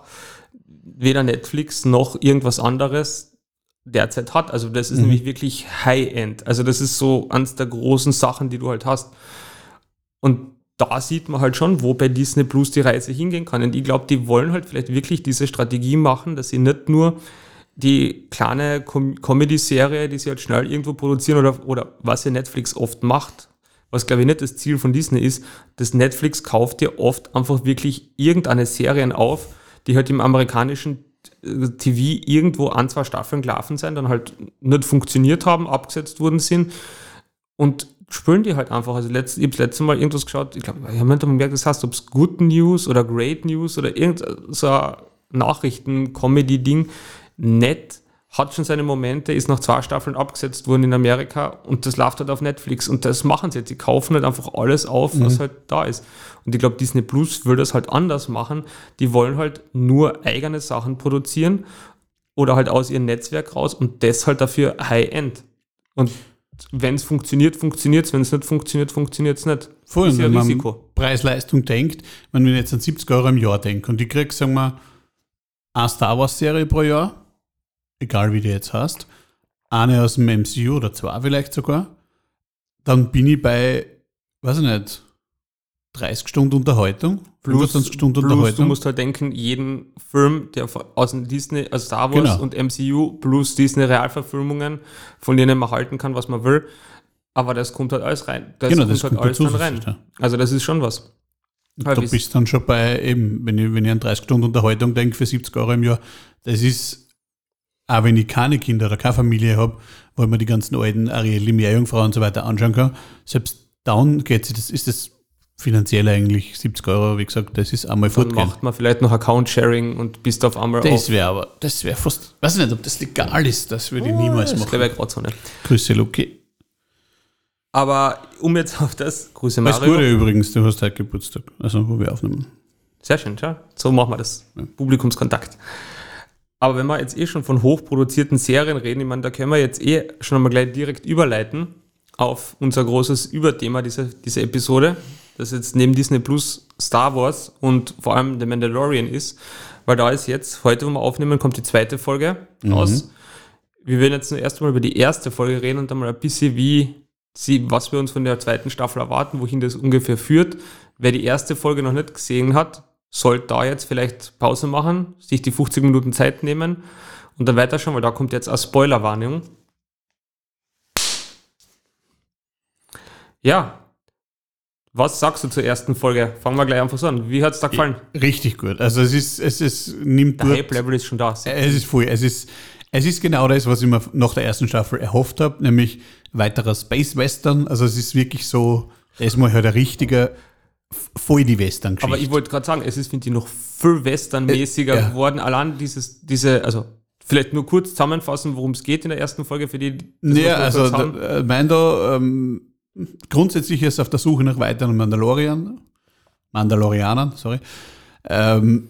weder Netflix noch irgendwas anderes derzeit hat. Also das ist Mhm. nämlich wirklich High-End. Also das ist so eines der großen Sachen, die du halt hast. Und da sieht man halt schon, wo bei Disney Plus die Reise hingehen kann. Und ich glaube, die wollen halt vielleicht wirklich diese Strategie machen, dass sie nicht nur die kleine Com Comedy-Serie, die sie halt schnell irgendwo produzieren oder, oder was ja Netflix oft macht, was glaube ich nicht das Ziel von Disney ist, dass Netflix kauft dir oft einfach wirklich irgendeine Serien auf, die halt im amerikanischen äh, TV irgendwo an zwei Staffeln gelaufen sind, dann halt nicht funktioniert haben, abgesetzt worden sind und spüren die halt einfach. Also letzt, ich habe das letzte Mal irgendwas geschaut, ich glaube, ich habe gemerkt, das heißt, ob es Good News oder Great News oder irgendein so Nachrichten-Comedy-Ding, nett, hat schon seine Momente, ist nach zwei Staffeln abgesetzt worden in Amerika und das läuft halt auf Netflix und das machen sie jetzt. Sie kaufen halt einfach alles auf, was halt da ist. Und ich glaube, Disney Plus will das halt anders machen. Die wollen halt nur eigene Sachen produzieren oder halt aus ihrem Netzwerk raus und das halt dafür High-End. Und wenn es funktioniert, funktioniert es. Wenn es nicht funktioniert, funktioniert es nicht. Voll, ist ja wenn man Risiko. Preis-Leistung denkt, wenn ich jetzt an 70 Euro im Jahr denke und ich kriege, sagen wir, eine Star Wars-Serie pro Jahr, egal wie die jetzt heißt, eine aus dem MCU oder zwei vielleicht sogar, dann bin ich bei, weiß ich nicht, 30 Stunden Unterhaltung, 25 Stunden plus du Unterhaltung. musst halt denken, jeden Film, der aus dem Disney, also Star Wars Genau. und MCU plus Disney Realverfilmungen, von denen man halten kann, was man will, aber das kommt halt alles rein. Das Genau, kommt das halt kommt alles dann rein. ja. Also das ist schon was. Weil Da bist du dann schon bei, eben, wenn ich, wenn ich an 30 Stunden Unterhaltung denke für 70 Euro im Jahr, das ist, auch wenn ich keine Kinder oder keine Familie habe, wo ich mir die ganzen alten Ariel, Meerjungfrau und so weiter anschauen kann, selbst down geht sich das, ist das finanziell eigentlich 70 Euro, wie gesagt, das ist einmal dann fortgehen. macht man vielleicht noch Account-Sharing und bist auf einmal Das wäre aber, das wäre fast, weiß ich nicht, ob das legal ist, das würde ich niemals Das machen. ich gerade so nicht. Grüße Luki. Aber um jetzt auf das, Grüße Alles Mario. Gute übrigens, du hast heute Geburtstag, also wo wir aufnehmen. Sehr schön, schau. So machen wir das. Publikumskontakt. Aber wenn wir jetzt eh schon von hochproduzierten Serien reden, ich meine, da können wir jetzt eh schon einmal gleich direkt überleiten auf unser großes Überthema dieser, dieser Episode, das jetzt neben Disney Plus Star Wars und vor allem The Mandalorian ist, weil da ist jetzt, heute, wo wir aufnehmen, kommt die zweite Folge raus. Wir werden jetzt erst mal über die erste Folge reden und dann mal ein bisschen, wie sie, was wir uns von der zweiten Staffel erwarten, wohin das ungefähr führt. Wer die erste Folge noch nicht gesehen hat, sollte da jetzt vielleicht Pause machen, sich die 50 Minuten Zeit nehmen und dann weiterschauen, weil da kommt jetzt eine Spoilerwarnung. Ja, was sagst du zur ersten Folge? Fangen wir gleich einfach so an. Wie hat es da gefallen? Richtig gut. Also es ist, es ist, nimmt Der Hype-Level ist schon da. Es ist voll, es ist, es ist genau das, was ich mir nach der ersten Staffel erhofft habe, nämlich weiterer Space Western. Also es ist wirklich so, erstmal halt ein richtiger, voll die Western-Geschichte. Aber ich wollte gerade sagen, es ist, finde ich, noch viel westernmäßiger Äh, ja. geworden. Allein dieses, diese, also vielleicht nur kurz zusammenfassen, worum es geht in der ersten Folge für die. Ja, also da- äh, Mando ähm, grundsätzlich ist auf der Suche nach weiteren Mandalorian, Mandalorianern, sorry, ähm,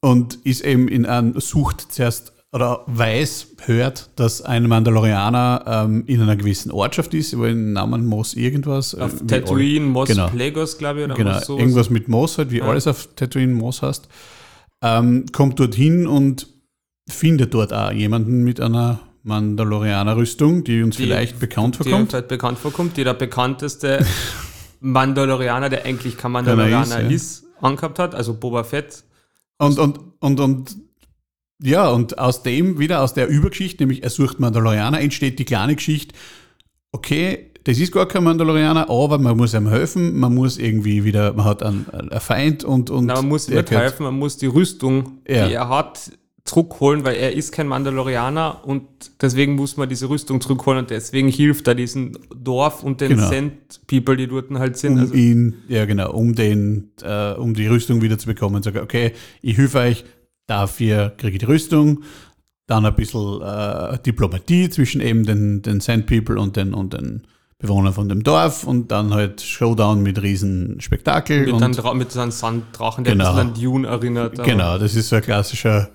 und ist eben in einem, sucht zuerst oder weiß, hört, dass ein Mandalorianer ähm, in einer gewissen Ortschaft ist, über den Namen Mos irgendwas. auf äh, Tatooine, Mos genau. Plegos, glaube ich, oder Genau, was sowas. irgendwas mit Moos halt, wie Ja. alles auf Tatooine Moos heißt. Ähm, kommt dorthin und findet dort auch jemanden mit einer Mandalorianer-Rüstung, die uns Die- vielleicht bekannt die vorkommt. halt bekannt vorkommt, die der bekannteste Mandalorianer, der eigentlich kein Mandalorianer ist, ist, angehabt hat, also Boba Fett. Und, und, und, und ja, und aus dem, wieder aus der Übergeschichte, nämlich er sucht Mandalorianer, entsteht die kleine Geschichte, okay, das ist gar kein Mandalorianer, aber man muss ihm helfen, man muss irgendwie wieder, man hat einen, einen Feind und, und Na, man muss nicht helfen, man muss die Rüstung, Ja. die er hat, zurückholen, weil er ist kein Mandalorianer und deswegen muss man diese Rüstung zurückholen und deswegen hilft er diesem Dorf und den Genau. Sand People, die dort halt sind. um Also, ihn, ja genau, um den, äh, um die Rüstung wieder zu bekommen. Sage, okay, ich helfe euch, dafür kriege ich die Rüstung, dann ein bisschen äh, Diplomatie zwischen eben den, den Sand People und den, und den Bewohnern von dem Dorf und dann halt Showdown mit riesen Spektakel. mit, und, einem mit so einem Sanddrachen, der Genau. ein bisschen an Dune erinnert. Genau, das ist so ein klassischer,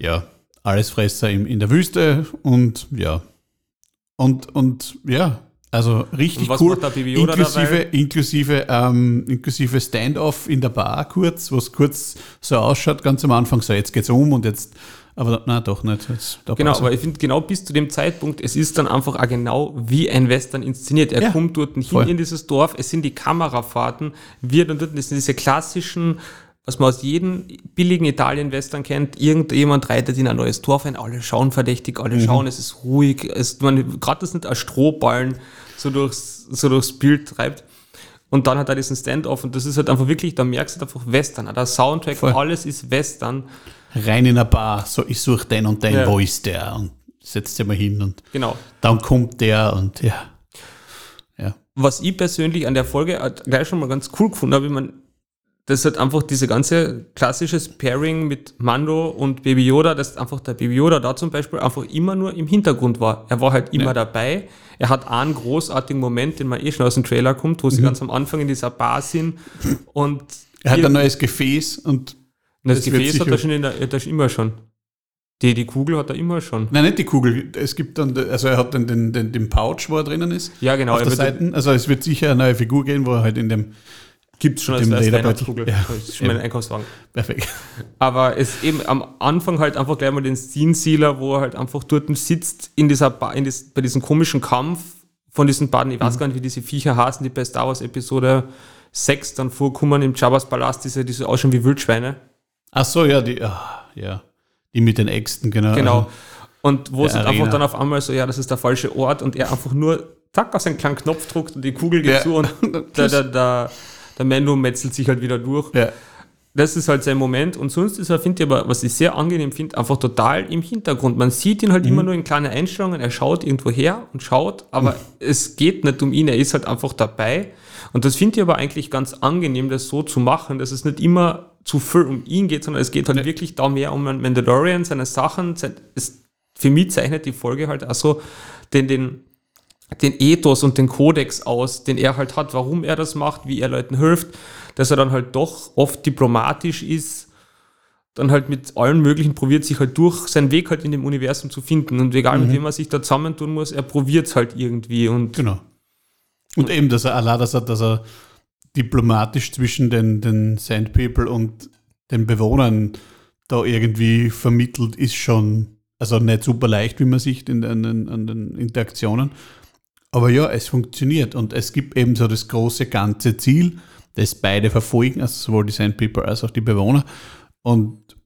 ja, Allesfresser im, in der Wüste und ja. Und, und ja, also richtig Und was cool. inklusive dabei? inklusive, ähm, inklusive Standoff in der Bar kurz, wo es kurz so ausschaut, ganz am Anfang, so jetzt geht's um und jetzt, aber na doch nicht. Genau, aber ich finde genau bis zu dem Zeitpunkt, es ist dann einfach auch genau wie ein Western inszeniert. Er Ja, kommt dort hin voll. in dieses Dorf, es sind die Kamerafahrten, wir dann dort, das sind diese klassischen, was man aus jedem billigen Italien-Western kennt, irgendjemand reitet in ein neues Dorf ein, alle schauen verdächtig, alle Mhm. schauen, es ist ruhig, es, man, gerade das nicht als Strohballen so durchs, so durchs Bild treibt. Und dann hat er diesen Stand-off und das ist halt einfach wirklich, da merkst du halt einfach Western. Der Soundtrack, Voll. alles ist Western. Rein in eine Bar, so ich suche den und den, Ja. wo ist der? Und setzt sich mal hin und Genau. dann kommt der und ja. Ja. was ich persönlich an der Folge äh, gleich schon mal ganz cool gefunden habe, ich mein, das hat einfach diese ganze klassisches Pairing mit Mando und Baby Yoda, dass einfach der Baby Yoda da zum Beispiel einfach immer nur im Hintergrund war. Er war halt immer Ja. dabei. Er hat einen großartigen Moment, den man eh schon aus dem Trailer kommt, wo Mhm. sie ganz am Anfang in dieser Bar sind und Er hat ein neues Gefäß und das, Gefäß hat er schon in der, hat er schon immer schon. Die, die Kugel hat er immer schon. Nein, nicht die Kugel. Es gibt dann, also er hat dann den, den, den Pouch, wo er drinnen ist. Ja, genau. auf er der Seite. Also es wird sicher eine neue Figur gehen, wo er halt in dem. Gibt's schon als, dem als Lederbeutel. Weihnachtskugel. Ja. Das ist schon mein Einkaufswagen. Perfekt. Aber es eben am Anfang halt einfach gleich mal den Scene Sealer, wo er halt einfach dort sitzt in dieser ba in das, bei diesem komischen Kampf von diesen beiden, ich weiß gar nicht, wie diese Viecher heißen, die bei Star Wars Episode 6 dann vorkommen im Jabba's Palast, diese, diese ausschauen wie Wildschweine. Ach so, ja, die, ah, ja. Die mit den Äxten, genau. Genau. Und wo es halt einfach dann auf einmal so, ja, das ist der falsche Ort und er einfach nur zack, auf seinen kleinen Knopfdruck und die Kugel geht Ja. zu und der, der, der, der Mando metzelt sich halt wieder durch. Ja. Das ist halt sein Moment. Und sonst ist er, finde ich aber, was ich sehr angenehm finde, einfach total im Hintergrund. Man sieht ihn halt Mhm. immer nur in kleinen Einstellungen. Er schaut irgendwo her und schaut, aber Mhm. es geht nicht um ihn. Er ist halt einfach dabei. Und das finde ich aber eigentlich ganz angenehm, das so zu machen, dass es nicht immer zu viel um ihn geht, sondern es geht halt wirklich da mehr um einen Mandalorian, seine Sachen. Sein, es, für mich zeichnet die Folge halt auch so den, den, den Ethos und den Kodex aus, den er halt hat, warum er das macht, wie er Leuten hilft, dass er dann halt doch oft diplomatisch ist, dann halt mit allen möglichen probiert, sich halt durch seinen Weg halt in dem Universum zu finden. Und egal mit wem er sich da zusammentun muss, er probiert es halt irgendwie. Und Genau. Und eben, dass er allein, dass er, dass er diplomatisch zwischen den, den Sand People und den Bewohnern da irgendwie vermittelt, ist schon, also nicht super leicht, wie man sieht in an, an den Interaktionen. Aber ja, es funktioniert und es gibt eben so das große ganze Ziel, das beide verfolgen, also sowohl die Sand People als auch die Bewohner. Und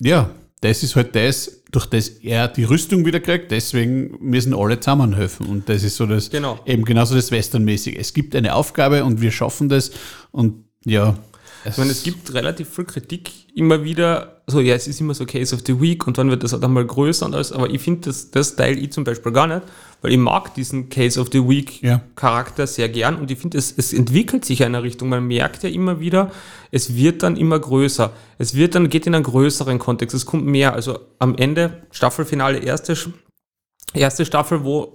ja, das ist halt das, durch das er die Rüstung wieder kriegt, deswegen müssen alle zusammenhelfen. Und das ist so das, Genau. eben genauso das Westernmäßige. Es gibt eine Aufgabe und wir schaffen das. Und ja, es, Ich meine, es gibt relativ viel Kritik immer wieder, so ja, es ist immer so Case of the Week und dann wird das halt einmal größer und alles, aber ich finde das, das teile ich zum Beispiel gar nicht, weil ich mag diesen Case of the Week Ja. Charakter sehr gern und ich finde, es, es entwickelt sich in eine Richtung. Man merkt ja immer wieder, es wird dann immer größer. Es wird dann, geht in einen größeren Kontext, es kommt mehr. Also am Ende, Staffelfinale, erste, erste Staffel, wo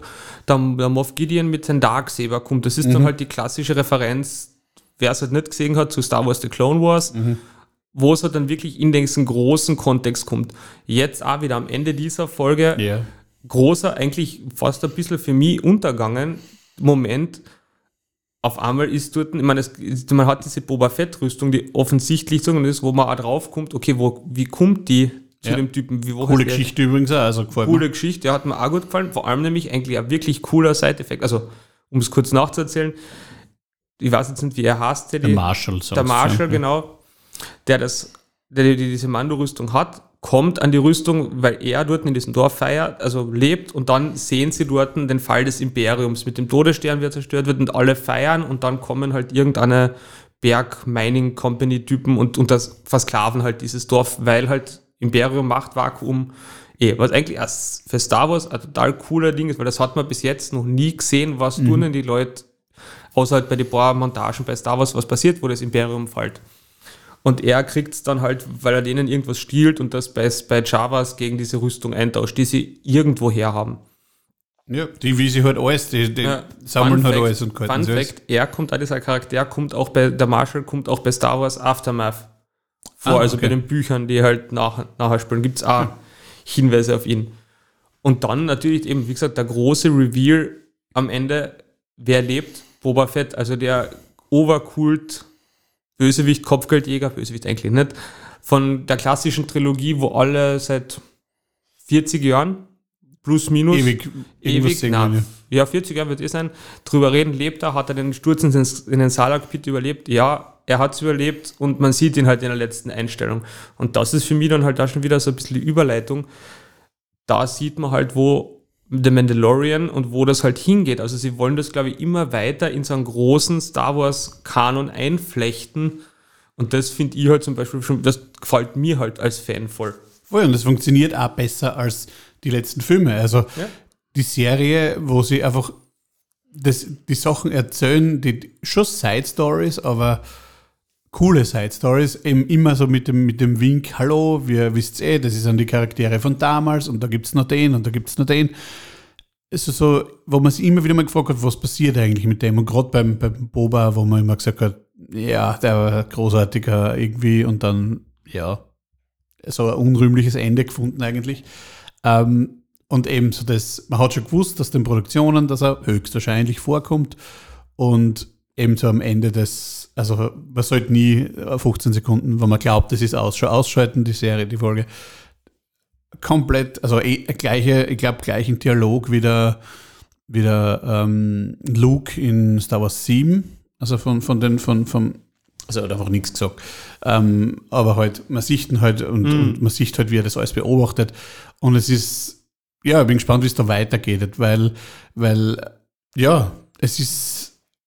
der, der Moff Gideon mit seinem Darksaber kommt. Das ist dann halt die klassische Referenz, wer es halt nicht gesehen hat, zu Star Wars The Clone Wars, wo es halt dann wirklich in diesen großen Kontext kommt. Jetzt auch wieder am Ende dieser Folge ja. großer, eigentlich fast ein bisschen für mich untergangen Moment. Auf einmal ist dort, ich meine, es, man hat diese Boba Fett-Rüstung, die offensichtlich so ist, wo man auch drauf kommt, okay, wo, wie kommt die zu Ja. dem Typen? Wie, wo Coole heißt der? Geschichte übrigens auch, also gefällt Coole Geschichte, hat mir auch gut gefallen. Vor allem nämlich eigentlich ein wirklich cooler Side-Effekt. Also, um es kurz nachzuerzählen, ich weiß jetzt nicht, wie er heißt, der. Der die- Marshall. der Marshall, genau, der, das, der die, diese Mando-Rüstung hat, kommt an die Rüstung, weil er dort in diesem Dorf feiert, also lebt und dann sehen sie dort den Fall des Imperiums. Mit dem Todesstern, wie er zerstört wird und alle feiern und dann kommen halt irgendeine Berg-Mining-Company-Typen und, und das versklaven halt dieses Dorf, weil halt Imperium macht Vakuum. Eh, was eigentlich erst für Star Wars ein total cooler Ding ist, weil das hat man bis jetzt noch nie gesehen, was tun denn die Leute, außer halt bei den paar Montagen bei Star Wars, was passiert, wo das Imperium fällt. Und er kriegt es dann halt, weil er denen irgendwas stiehlt und das bei, bei Javas gegen diese Rüstung eintauscht, die sie irgendwo her haben. Ja, die, wie sie halt alles, die, die Ja, sammeln Fun halt Fact- alles und Fun sie alles. Fact, er kommt, auch dieser Charakter kommt auch bei, der Marshall kommt auch bei Star Wars Aftermath vor, Ah, also okay. bei den Büchern, die halt nach, nachher spielen, gibt es auch Hinweise auf ihn. Und dann natürlich eben, wie gesagt, der große Reveal am Ende, wer lebt? Boba Fett, also der Overkult Bösewicht, Kopfgeldjäger, Bösewicht eigentlich nicht, von der klassischen Trilogie, wo alle seit 40 Jahren plus minus Ewig, ewig, na, wir, ja, 40 Jahre wird es sein, drüber reden, lebt er, hat er den Sturz in den, in den Salak-Pit überlebt? Ja, er hat es überlebt und man sieht ihn halt in der letzten Einstellung. Und das ist für mich dann halt da schon wieder so ein bisschen die Überleitung. Da sieht man halt, wo The Mandalorian und wo das halt hingeht. Also sie wollen das, glaube ich, immer weiter in so einen großen Star Wars-Kanon einflechten. Und das finde ich halt zum Beispiel schon, das gefällt mir halt als Fan voll. Voll, und das funktioniert auch besser als die letzten Filme. Also Ja. die Serie, wo sie einfach das, die Sachen erzählen, die schon Side Stories, aber coole Side Stories, eben immer so mit dem, mit dem Wink, hallo, wir wisst eh, das sind die Charaktere von damals und da gibt es noch den und da gibt es noch den. Also so, wo man sich immer wieder mal gefragt hat, was passiert eigentlich mit dem? Und gerade beim, beim Boba, wo man immer gesagt hat, ja, der war großartiger irgendwie und dann, ja, so ein unrühmliches Ende gefunden eigentlich. Ähm, und eben so das, man hat schon gewusst, dass den Produktionen, dass er höchstwahrscheinlich vorkommt und eben so am Ende des, also man sollte nie äh, 15 Sekunden, wenn man glaubt, das ist aus, schon ausschalten, die Serie, die Folge. Komplett, also eh, gleiche, ich glaube, gleichen Dialog wie der, wie der ähm, Luke in Star Wars 7, also von, von den, von, vom, also er hat einfach nichts gesagt. Ähm, aber halt, man sieht ihn halt und, und man sieht halt, wie er das alles beobachtet. Und es ist, ja, ich bin gespannt, wie es da weitergeht, weil, weil Ja, es ist.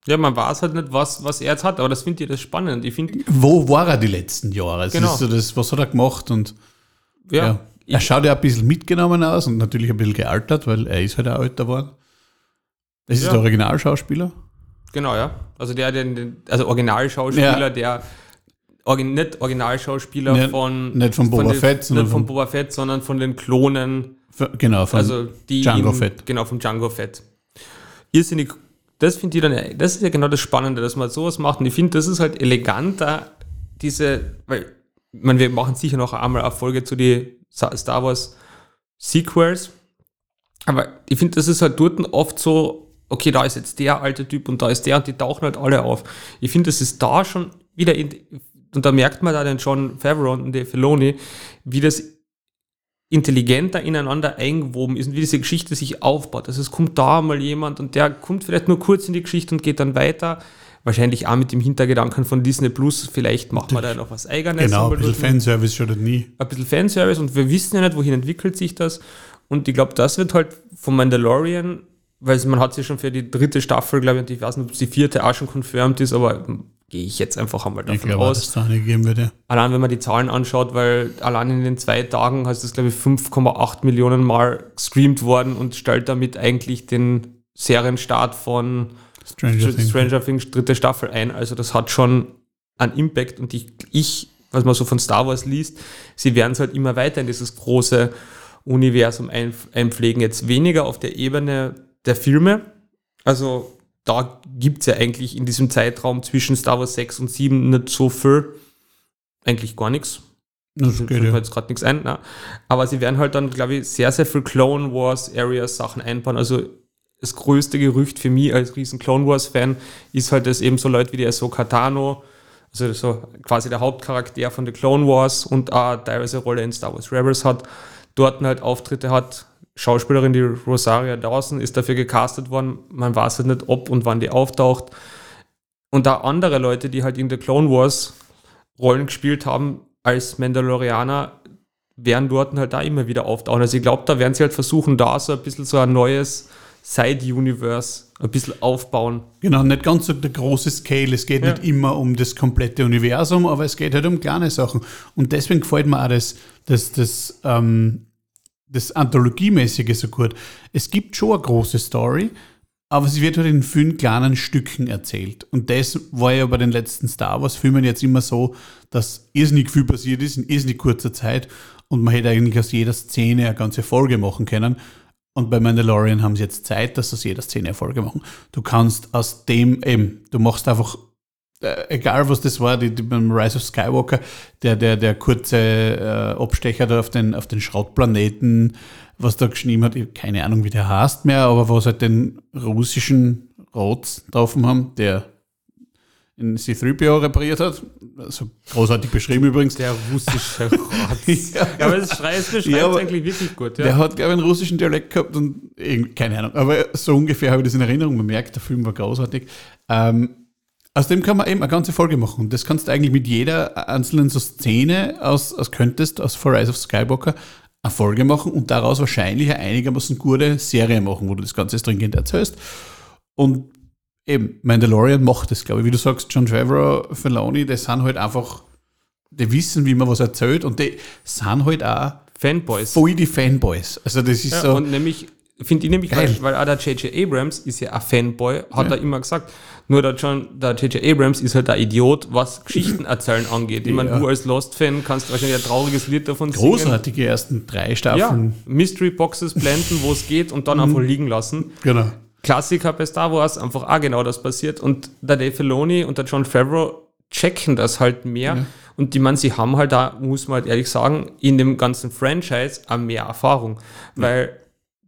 Ja, man weiß halt nicht, was, was er jetzt hat, aber das finde ich das spannend. Ich finde, Wo war er die letzten Jahre? Es Genau. ist so das, was hat er gemacht? Und ja, ja. Er schaut ja ein bisschen mitgenommen aus und natürlich ein bisschen gealtert, weil er ist halt auch älter geworden. Das ist Ja. der Originalschauspieler. genau, ja. Also der, den, also Originalschauspieler, Ja. der Origin, nicht Originalschauspieler Nicht- von nicht von Boba den, Fett, sondern nicht von von- Boba Fett, sondern von den Klonen F- Genau, von Also die Django ihn- Fett. Genau, vom Django Fett. Irrsinnig, das finde ich dann, das ist ja genau das Spannende, dass man sowas macht. Und ich finde, das ist halt eleganter, diese, weil, ich meine, wir machen sicher noch einmal eine Folge zu den Star Wars Sequels. Aber ich finde, das ist halt dort oft so, okay, da ist jetzt der alte Typ und da ist der und die tauchen halt alle auf. Ich finde, das ist da schon wieder, in, und da merkt man da den John Favreau und den Filoni, wie das intelligenter ineinander eingewoben ist und wie diese Geschichte sich aufbaut. Also es kommt da mal jemand und der kommt vielleicht nur kurz in die Geschichte und geht dann weiter. Wahrscheinlich auch mit dem Hintergedanken von Disney Plus, vielleicht machen wir da noch was Eigenes. Genau, ein bisschen Fanservice schadet nie. ein bisschen Fanservice und wir wissen ja nicht, wohin entwickelt sich das. Und ich glaube, das wird halt von Mandalorian, weil man hat sich schon für die dritte Staffel, glaube ich, und ich weiß nicht, ob die vierte auch schon confirmed ist, aber gehe ich jetzt einfach einmal Ich davon glaube, auch, aus. dass es geben würde. Allein wenn man die Zahlen anschaut, weil allein in den zwei Tagen hast das, glaube ich, 5,8 Millionen Mal gestreamt worden und stellt damit eigentlich den Serienstart von Stranger Things. Stranger Things dritte Staffel ein. Also das hat schon einen Impact und ich, ich, was man so von Star Wars liest, sie werden es halt immer weiter in dieses große Universum ein, einpflegen. Jetzt weniger auf der Ebene der Filme. Also da gibt es ja eigentlich in diesem Zeitraum zwischen Star Wars 6 und 7 nicht so viel. Eigentlich gar nichts. Das geht ja. jetzt gerade nichts ein. Ne? Aber sie werden halt dann, glaube ich, sehr, sehr viel Clone Wars Areas Sachen einbauen. Also das größte Gerücht für mich als riesen Clone Wars Fan ist halt, dass eben so Leute wie die Ahsoka Tano, also so quasi der Hauptcharakter von The Clone Wars und auch teilweise eine Rolle in Star Wars Rebels hat, dort halt Auftritte hat. Schauspielerin, die Rosaria Dawson, ist dafür gecastet worden. Man weiß halt nicht, ob und wann die auftaucht. Und da andere Leute, die halt in The Clone Wars Rollen gespielt haben als Mandalorianer, werden dort halt da immer wieder auftauchen. Also ich glaube, da werden sie halt versuchen, da so ein bisschen so ein neues Side-Universe ein bisschen aufbauen. Genau, nicht ganz so der große Scale. Es geht Ja. nicht immer um das komplette Universum, aber es geht halt um kleine Sachen. Und deswegen gefällt mir auch das, das, das, ähm, das Anthologiemäßige so gut. Es gibt schon eine große Story, aber sie wird halt in vielen kleinen Stücken erzählt. Und das war ja bei den letzten Star Wars-Filmen jetzt immer so, dass irrsinnig viel passiert ist in irrsinnig kurzer Zeit und man hätte eigentlich aus jeder Szene eine ganze Folge machen können. Und bei Mandalorian haben sie jetzt Zeit, dass sie aus jeder Szene eine Folge machen. Du kannst aus dem eben, du machst einfach, äh, egal was das war, die, die beim Rise of Skywalker, der, der, der kurze äh, Abstecher da auf den, auf den Schrottplaneten, was da geschrieben hat, ich keine Ahnung, wie der heißt mehr, aber was halt den russischen Rots getroffen haben, der in C3PO repariert hat. Also großartig beschrieben übrigens. Der russische Rotz. Ja. ja, aber das Schrei- es beschreibt Ja, eigentlich wirklich gut. Der Ja. hat, glaube ich, einen russischen Dialekt gehabt und keine Ahnung. Aber so ungefähr habe ich das in Erinnerung. Man merkt, der Film war großartig. Ähm, aus dem kann man eben eine ganze Folge machen. Und das kannst du eigentlich mit jeder einzelnen so Szene aus, aus könntest, aus For Rise of Skywalker, eine Folge machen und daraus wahrscheinlich eine einigermaßen gute Serie machen, wo du das Ganze stringent erzählst. Und eben, Mandalorian macht das, glaube ich. Wie du sagst, John Favreau, Filoni, die sind halt einfach, die wissen, wie man was erzählt und die sind halt auch Fanboys. voll die Fanboys. Also das ist Ja, so. Und nämlich, finde ich nämlich, Geil. weil, weil auch der J.J. Abrams ist ja ein Fanboy, hat Ja. er immer gesagt. Nur der John, der J.J. Abrams ist halt ein Idiot, was Geschichten erzählen angeht. Ich meine, Ja. du als Lost-Fan kannst wahrscheinlich ein trauriges Lied davon großartige ersten drei Ja, Staffeln. Mystery Boxes blenden, wo es geht und dann einfach liegen lassen. Genau. Klassiker bei Star Wars, einfach auch genau das passiert. Und der Dave Filoni und der John Favreau checken das halt mehr. Und die man, sie haben halt da, muss man halt ehrlich sagen, in dem ganzen Franchise auch mehr Erfahrung. Weil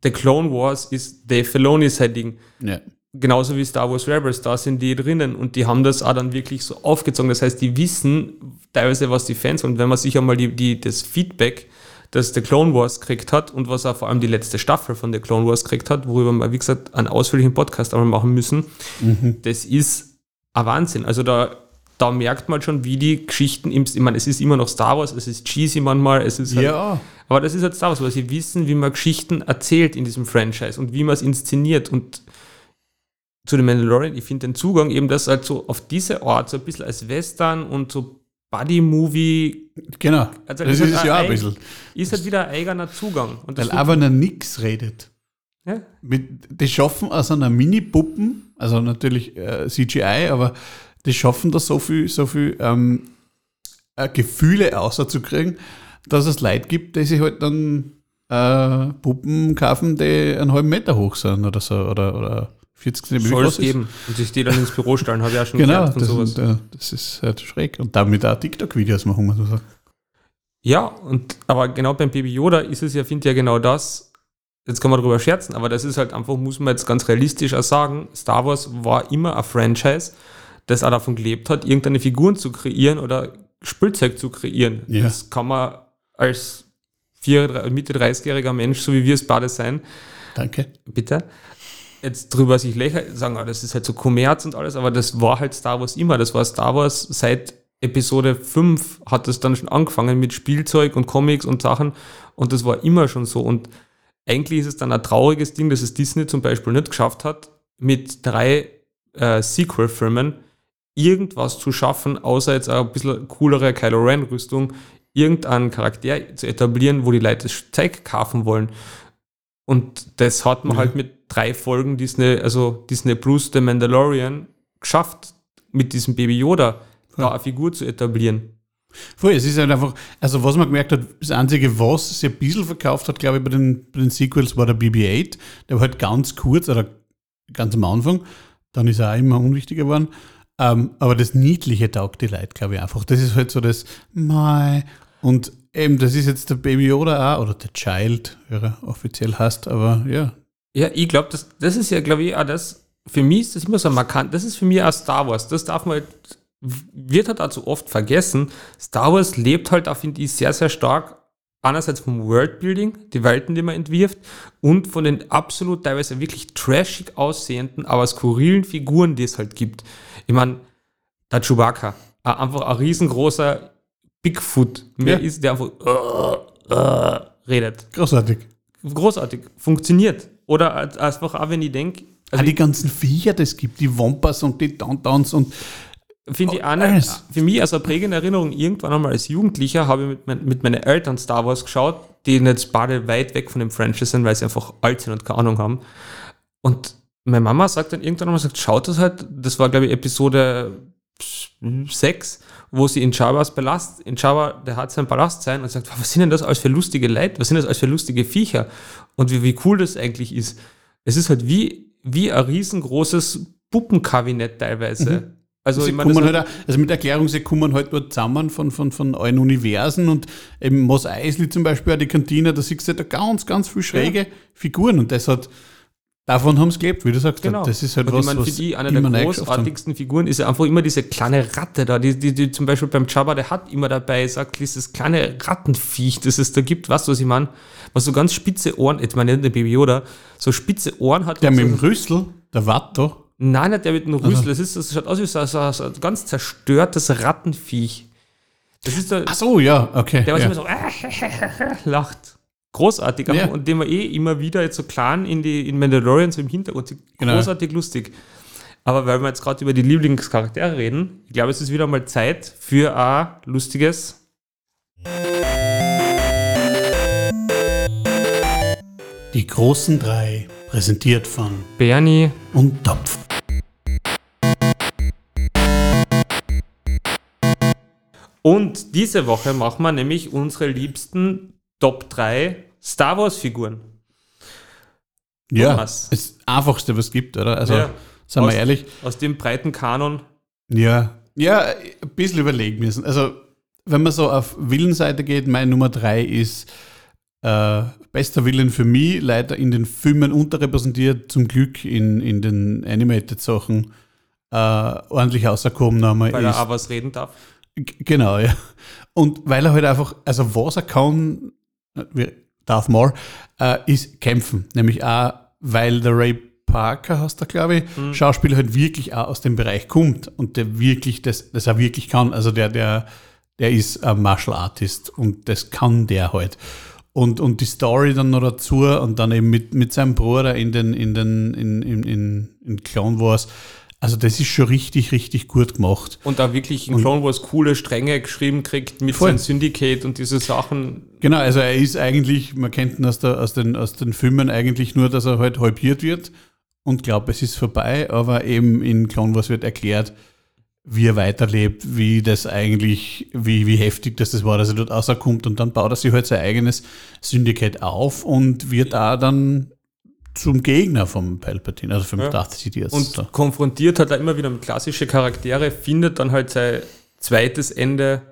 The Clone Wars ist Dave Filoni sein Ding. Ja. Genauso wie Star Wars Rebels, da sind die drinnen und die haben das auch dann wirklich so aufgezogen. Das heißt, die wissen teilweise, was die Fans und wenn man sich einmal die, die, das Feedback, das The Clone Wars gekriegt hat und was auch vor allem die letzte Staffel von The Clone Wars gekriegt hat, worüber wir, wie gesagt, einen ausführlichen Podcast einmal machen müssen, das ist ein Wahnsinn. Also da, da merkt man schon, wie die Geschichten, im, ich meine, es ist immer noch Star Wars, es ist cheesy manchmal, es ist halt, Ja. Aber das ist halt Star Wars, weil sie wissen, wie man Geschichten erzählt in diesem Franchise und wie man es inszeniert. Und zu dem Mandalorian, ich finde den Zugang eben, dass halt so auf diese Art, so ein bisschen als Western und so Buddy-Movie. Genau. Also das halt ist ja ein ein- bisschen. Ist halt wieder ein eigener Zugang. Und das Weil aber noch nichts redet. Ja. Mit, die schaffen aus einer Mini-Puppen, also natürlich äh, CGI, aber die schaffen da so viel, so viel ähm, äh, Gefühle außerzukriegen, dass es Leute gibt, die sich halt dann äh, Puppen kaufen, die einen halben Meter hoch sind oder so, oder, oder 40 soll Zentimeter es geben. Und sich die dann ins Büro stellen, habe ich auch schon Genau, gehört von das, sowas. äh, das ist halt schräg. Und damit auch TikTok-Videos machen, muss man sagen. Ja, und aber genau beim Baby Yoda ist es ja, finde ich ja genau das. Jetzt kann man darüber scherzen, aber das ist halt einfach, muss man jetzt ganz realistisch auch sagen, Star Wars war immer ein Franchise, das auch davon gelebt hat, irgendeine Figuren zu kreieren oder Spielzeug zu kreieren. Ja. Das kann man als vier, Mitte 30-jähriger Mensch, so wie wir es beide sein, Danke. bitte, jetzt drüber sich lächeln, sagen, ah, das ist halt so Kommerz und alles, aber das war halt Star Wars immer. Das war Star Wars seit Episode 5 hat es dann schon angefangen mit Spielzeug und Comics und Sachen und das war immer schon so. Und eigentlich ist es dann ein trauriges Ding, dass es Disney zum Beispiel nicht geschafft hat, mit drei äh, Sequel-Filmen irgendwas zu schaffen, außer jetzt ein bisschen coolere Kylo Ren-Rüstung, irgendeinen Charakter zu etablieren, wo die Leute das Zeug kaufen wollen. Und das hat man Ja. halt mit drei Folgen Disney, also Disney Plus, The Mandalorian, geschafft, mit diesem Baby Yoda da Ja. eine Figur zu etablieren. Voll, es ist halt einfach, also was man gemerkt hat, das Einzige, was sich ein bisschen verkauft hat, glaube ich, bei den, bei den Sequels war der BB-8. Der war halt ganz kurz oder ganz am Anfang. Dann ist er auch immer unwichtiger geworden. Ähm, aber das Niedliche taugt die Leute, glaube ich, einfach. Das ist halt so das Mai. Und eben, das ist jetzt der Baby Yoda auch, oder der Child, wie er offiziell heißt, aber ja. Ja, ich glaube, das, das ist ja, glaube ich, auch das, für mich ist das immer so markant, das ist für mich auch Star Wars. Das darf man halt, wird halt also oft vergessen. Star Wars lebt halt auch, finde ich, sehr, sehr stark einerseits vom Worldbuilding, die Welten, die man entwirft, und von den absolut teilweise wirklich trashig aussehenden, aber skurrilen Figuren, die es halt gibt. Ich meine, der Chewbacca, einfach ein riesengroßer Bigfoot, mehr Ja. ist, der einfach äh, äh, redet. Großartig. Großartig, funktioniert. Oder einfach auch, wenn ich denke, Also also die ganzen Viecher, das gibt, die Wampas und die Downtowns und finde ich Oh, eine, alles. für mich als eine prägende Erinnerung, irgendwann einmal als Jugendlicher habe ich mit, mein, mit meinen Eltern Star Wars geschaut, die jetzt beide weit weg von dem Franchise sind, weil sie einfach alt sind und keine Ahnung haben. Und meine Mama sagt dann irgendwann einmal, sagt, schaut das halt, das war glaube ich Episode 6, wo sie in Jabba's Palast, in Jabba, der hat sein Palast sein und sagt, was sind denn das alles für lustige Leute, was sind das alles für lustige Viecher und wie, wie cool das eigentlich ist. Es ist halt wie, wie ein riesengroßes Puppenkabinett teilweise. Also sie ich meine, halt auch, also mit Erklärung, sie kommen halt dort zusammen von, von, von allen Universen und eben Mos Eisley zum Beispiel, auch die Kantine, da siehst du da ganz, ganz viele schräge Figuren und das hat, davon haben sie gelebt, wie du sagst. Genau. Das ist halt und was, ich meine, für was die eine immer der großartigsten Figuren ist ja einfach immer diese kleine Ratte da, die, die, die zum Beispiel beim Jabba, der hat immer dabei, sagt, dieses kleine Rattenviech, das es da gibt, weißt du, was ich meine? Was so ganz spitze Ohren, jetzt meine nicht der Baby Yoda, so spitze Ohren hat. Der mit so, dem Rüssel, der Watto, Nein, nicht der mit dem Rüssel, das, ist, das schaut aus wie so, so, so ein ganz zerstörtes Rattenviech. Das ist der, ach so, ja, okay. der was ja. immer so lacht. Großartig. Ja. Und den man eh immer wieder jetzt so klein in die in Mandalorian so im Hintergrund sieht. Genau. Großartig lustig. Aber weil wir jetzt gerade über die Lieblingscharaktere reden, ich glaube, es ist wieder mal Zeit für ein lustiges. Die großen drei, präsentiert von Bernie. und Topf. Und diese Woche machen wir nämlich unsere liebsten Top 3 Star Wars-Figuren. Ja, Thomas. das einfachste, was es gibt, oder? Also, Ja. seien wir Aus- ehrlich. Aus dem breiten Kanon. Ja, ja, ein bisschen überlegen müssen. Also, wenn man so auf Villenseite geht, mein Nummer drei ist äh, bester Willen für mich, leider in den Filmen unterrepräsentiert, zum Glück in, in den Animated-Sachen äh, ordentlich auserkoren haben, Weil er ist auch was reden darf. Genau, ja. Und weil er halt einfach, also was er kann, Darth Maul, äh, ist kämpfen. Nämlich auch, weil der Ray Parker, hast du, glaube ich, Schauspieler halt wirklich auch aus dem Bereich kommt und der wirklich, das, das er wirklich kann. Also der, der, der ist ein Martial Artist und das kann der halt. Und, und die Story dann noch dazu und dann eben mit, mit seinem Bruder in den, in den, in, in, in, in Clone Wars. Also das ist schon richtig, richtig gut gemacht. Und da wirklich in Clone Wars coole Stränge geschrieben kriegt mit Voll. seinem Syndicate und diese Sachen. Genau, also er ist eigentlich, man kennt ihn aus, der, aus, den, aus den Filmen eigentlich nur, dass er halt halbiert wird und glaubt, es ist vorbei, aber eben in Clone Wars wird erklärt, wie er weiterlebt, wie das eigentlich, wie, wie heftig das, das war, dass er dort rauskommt und dann baut er sich halt sein eigenes Syndicate auf und wird da dann zum Gegner vom Palpatine, also vom Ja. Darth Sidious. Und So. konfrontiert hat er immer wieder mit klassische Charaktere, findet dann halt sein zweites Ende,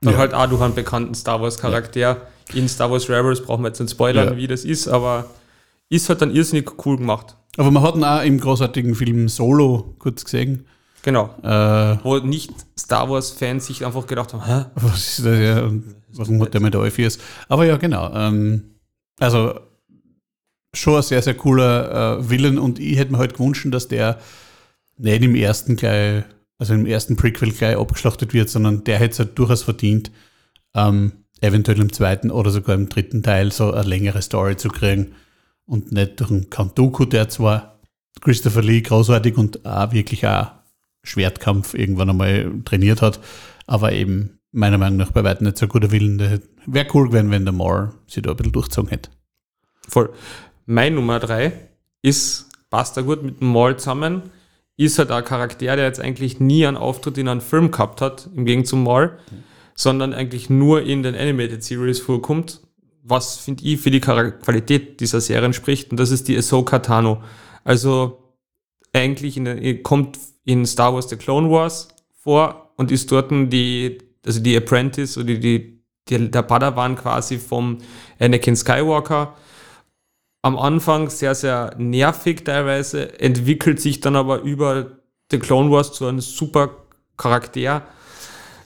dann Ja. halt auch durch einen bekannten Star Wars Charakter. In Star Wars Rebels brauchen wir jetzt nicht spoilern, Ja. wie das ist, aber ist halt dann irrsinnig cool gemacht. Aber man hat ihn auch im großartigen Film Solo kurz gesehen. Genau. Äh, Wo nicht Star Wars-Fans sich einfach gedacht haben, hä? Was ist das ja? Warum hat der mit der Euphias? Aber ja, genau. Ähm, also schon ein sehr, sehr cooler äh, Villain und ich hätte mir halt gewünscht, dass der nicht im ersten gleich, also im ersten Prequel gleich abgeschlachtet wird, sondern der hätte es halt durchaus verdient, ähm, eventuell im zweiten oder sogar im dritten Teil so eine längere Story zu kriegen und nicht durch einen Count Dooku, der zwar Christopher Lee großartig und auch wirklich auch Schwertkampf irgendwann einmal trainiert hat, aber eben meiner Meinung nach bei weitem nicht so guter Willen. Wäre cool gewesen, wenn der Moore sich da ein bisschen durchgezogen hätte. Voll. Mein Nummer drei ist, passt da gut mit dem Maul zusammen, ist halt ein Charakter, der jetzt eigentlich nie einen Auftritt in einem Film gehabt hat, im Gegensatz zum Maul, sondern eigentlich nur in den Animated Series vorkommt, was, finde ich, für die Qualität dieser Serien spricht, und das ist die Ahsoka Tano. Also eigentlich in der, kommt in Star Wars The Clone Wars vor und ist dort die, also die Apprentice oder die, die, der Padawan quasi vom Anakin Skywalker. Am Anfang sehr, sehr nervig teilweise, entwickelt sich dann aber über The Clone Wars zu einem super Charakter,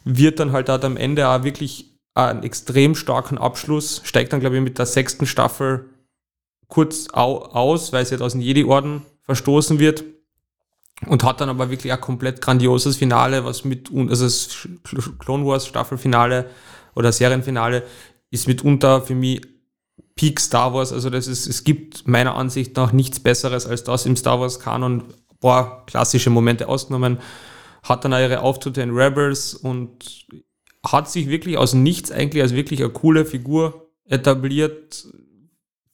wird dann halt am Ende auch wirklich einen extrem starken Abschluss, steigt dann, glaube ich, mit der sechsten Staffel kurz au aus, weil sie jetzt aus dem Jedi-Orden verstoßen wird und hat dann aber wirklich ein komplett grandioses Finale, was mit, also das Clone Wars Staffelfinale oder Serienfinale ist mitunter für mich Peak Star Wars, also das ist, es gibt meiner Ansicht nach nichts Besseres als das im Star Wars Kanon, boah, klassische Momente ausgenommen, hat dann auch ihre Auftritte in Rebels und hat sich wirklich aus nichts eigentlich als wirklich eine coole Figur etabliert,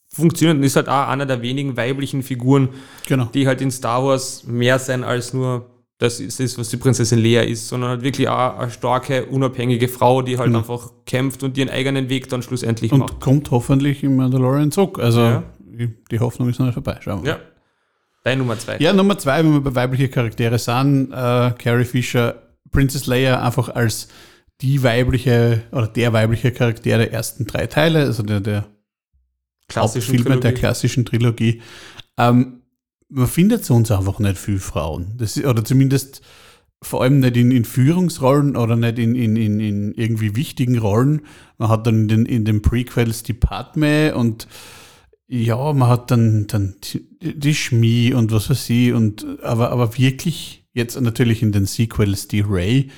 funktioniert und ist halt auch einer der wenigen weiblichen Figuren, Genau. die halt in Star Wars mehr sein als nur das ist, ist was die Prinzessin Leia ist, sondern halt wirklich auch eine starke, unabhängige Frau, die halt Mhm. einfach kämpft und ihren eigenen Weg dann schlussendlich Und macht. kommt hoffentlich im Mandalorian zurück. Also Ja. die- Hoffnung ist noch nicht vorbei. Schauen wir Ja. mal. Dein Nummer zwei. Ja, Nummer zwei, wenn wir bei weiblichen Charaktere sind, äh, Carrie Fisher, Princess Leia einfach als die weibliche oder der weibliche Charakter der ersten drei Teile, also der, der klassischen Hauptfilme der klassischen Trilogie. Ähm, man findet sonst einfach nicht viel Frauen. Das oder zumindest vor allem nicht in, in Führungsrollen oder nicht in, in, in, in irgendwie wichtigen Rollen. Man hat dann in den, in den Prequels die Padme und ja, man hat dann, dann die, Schmie und was weiß ich, und aber, aber wirklich jetzt natürlich in den Sequels die Ray,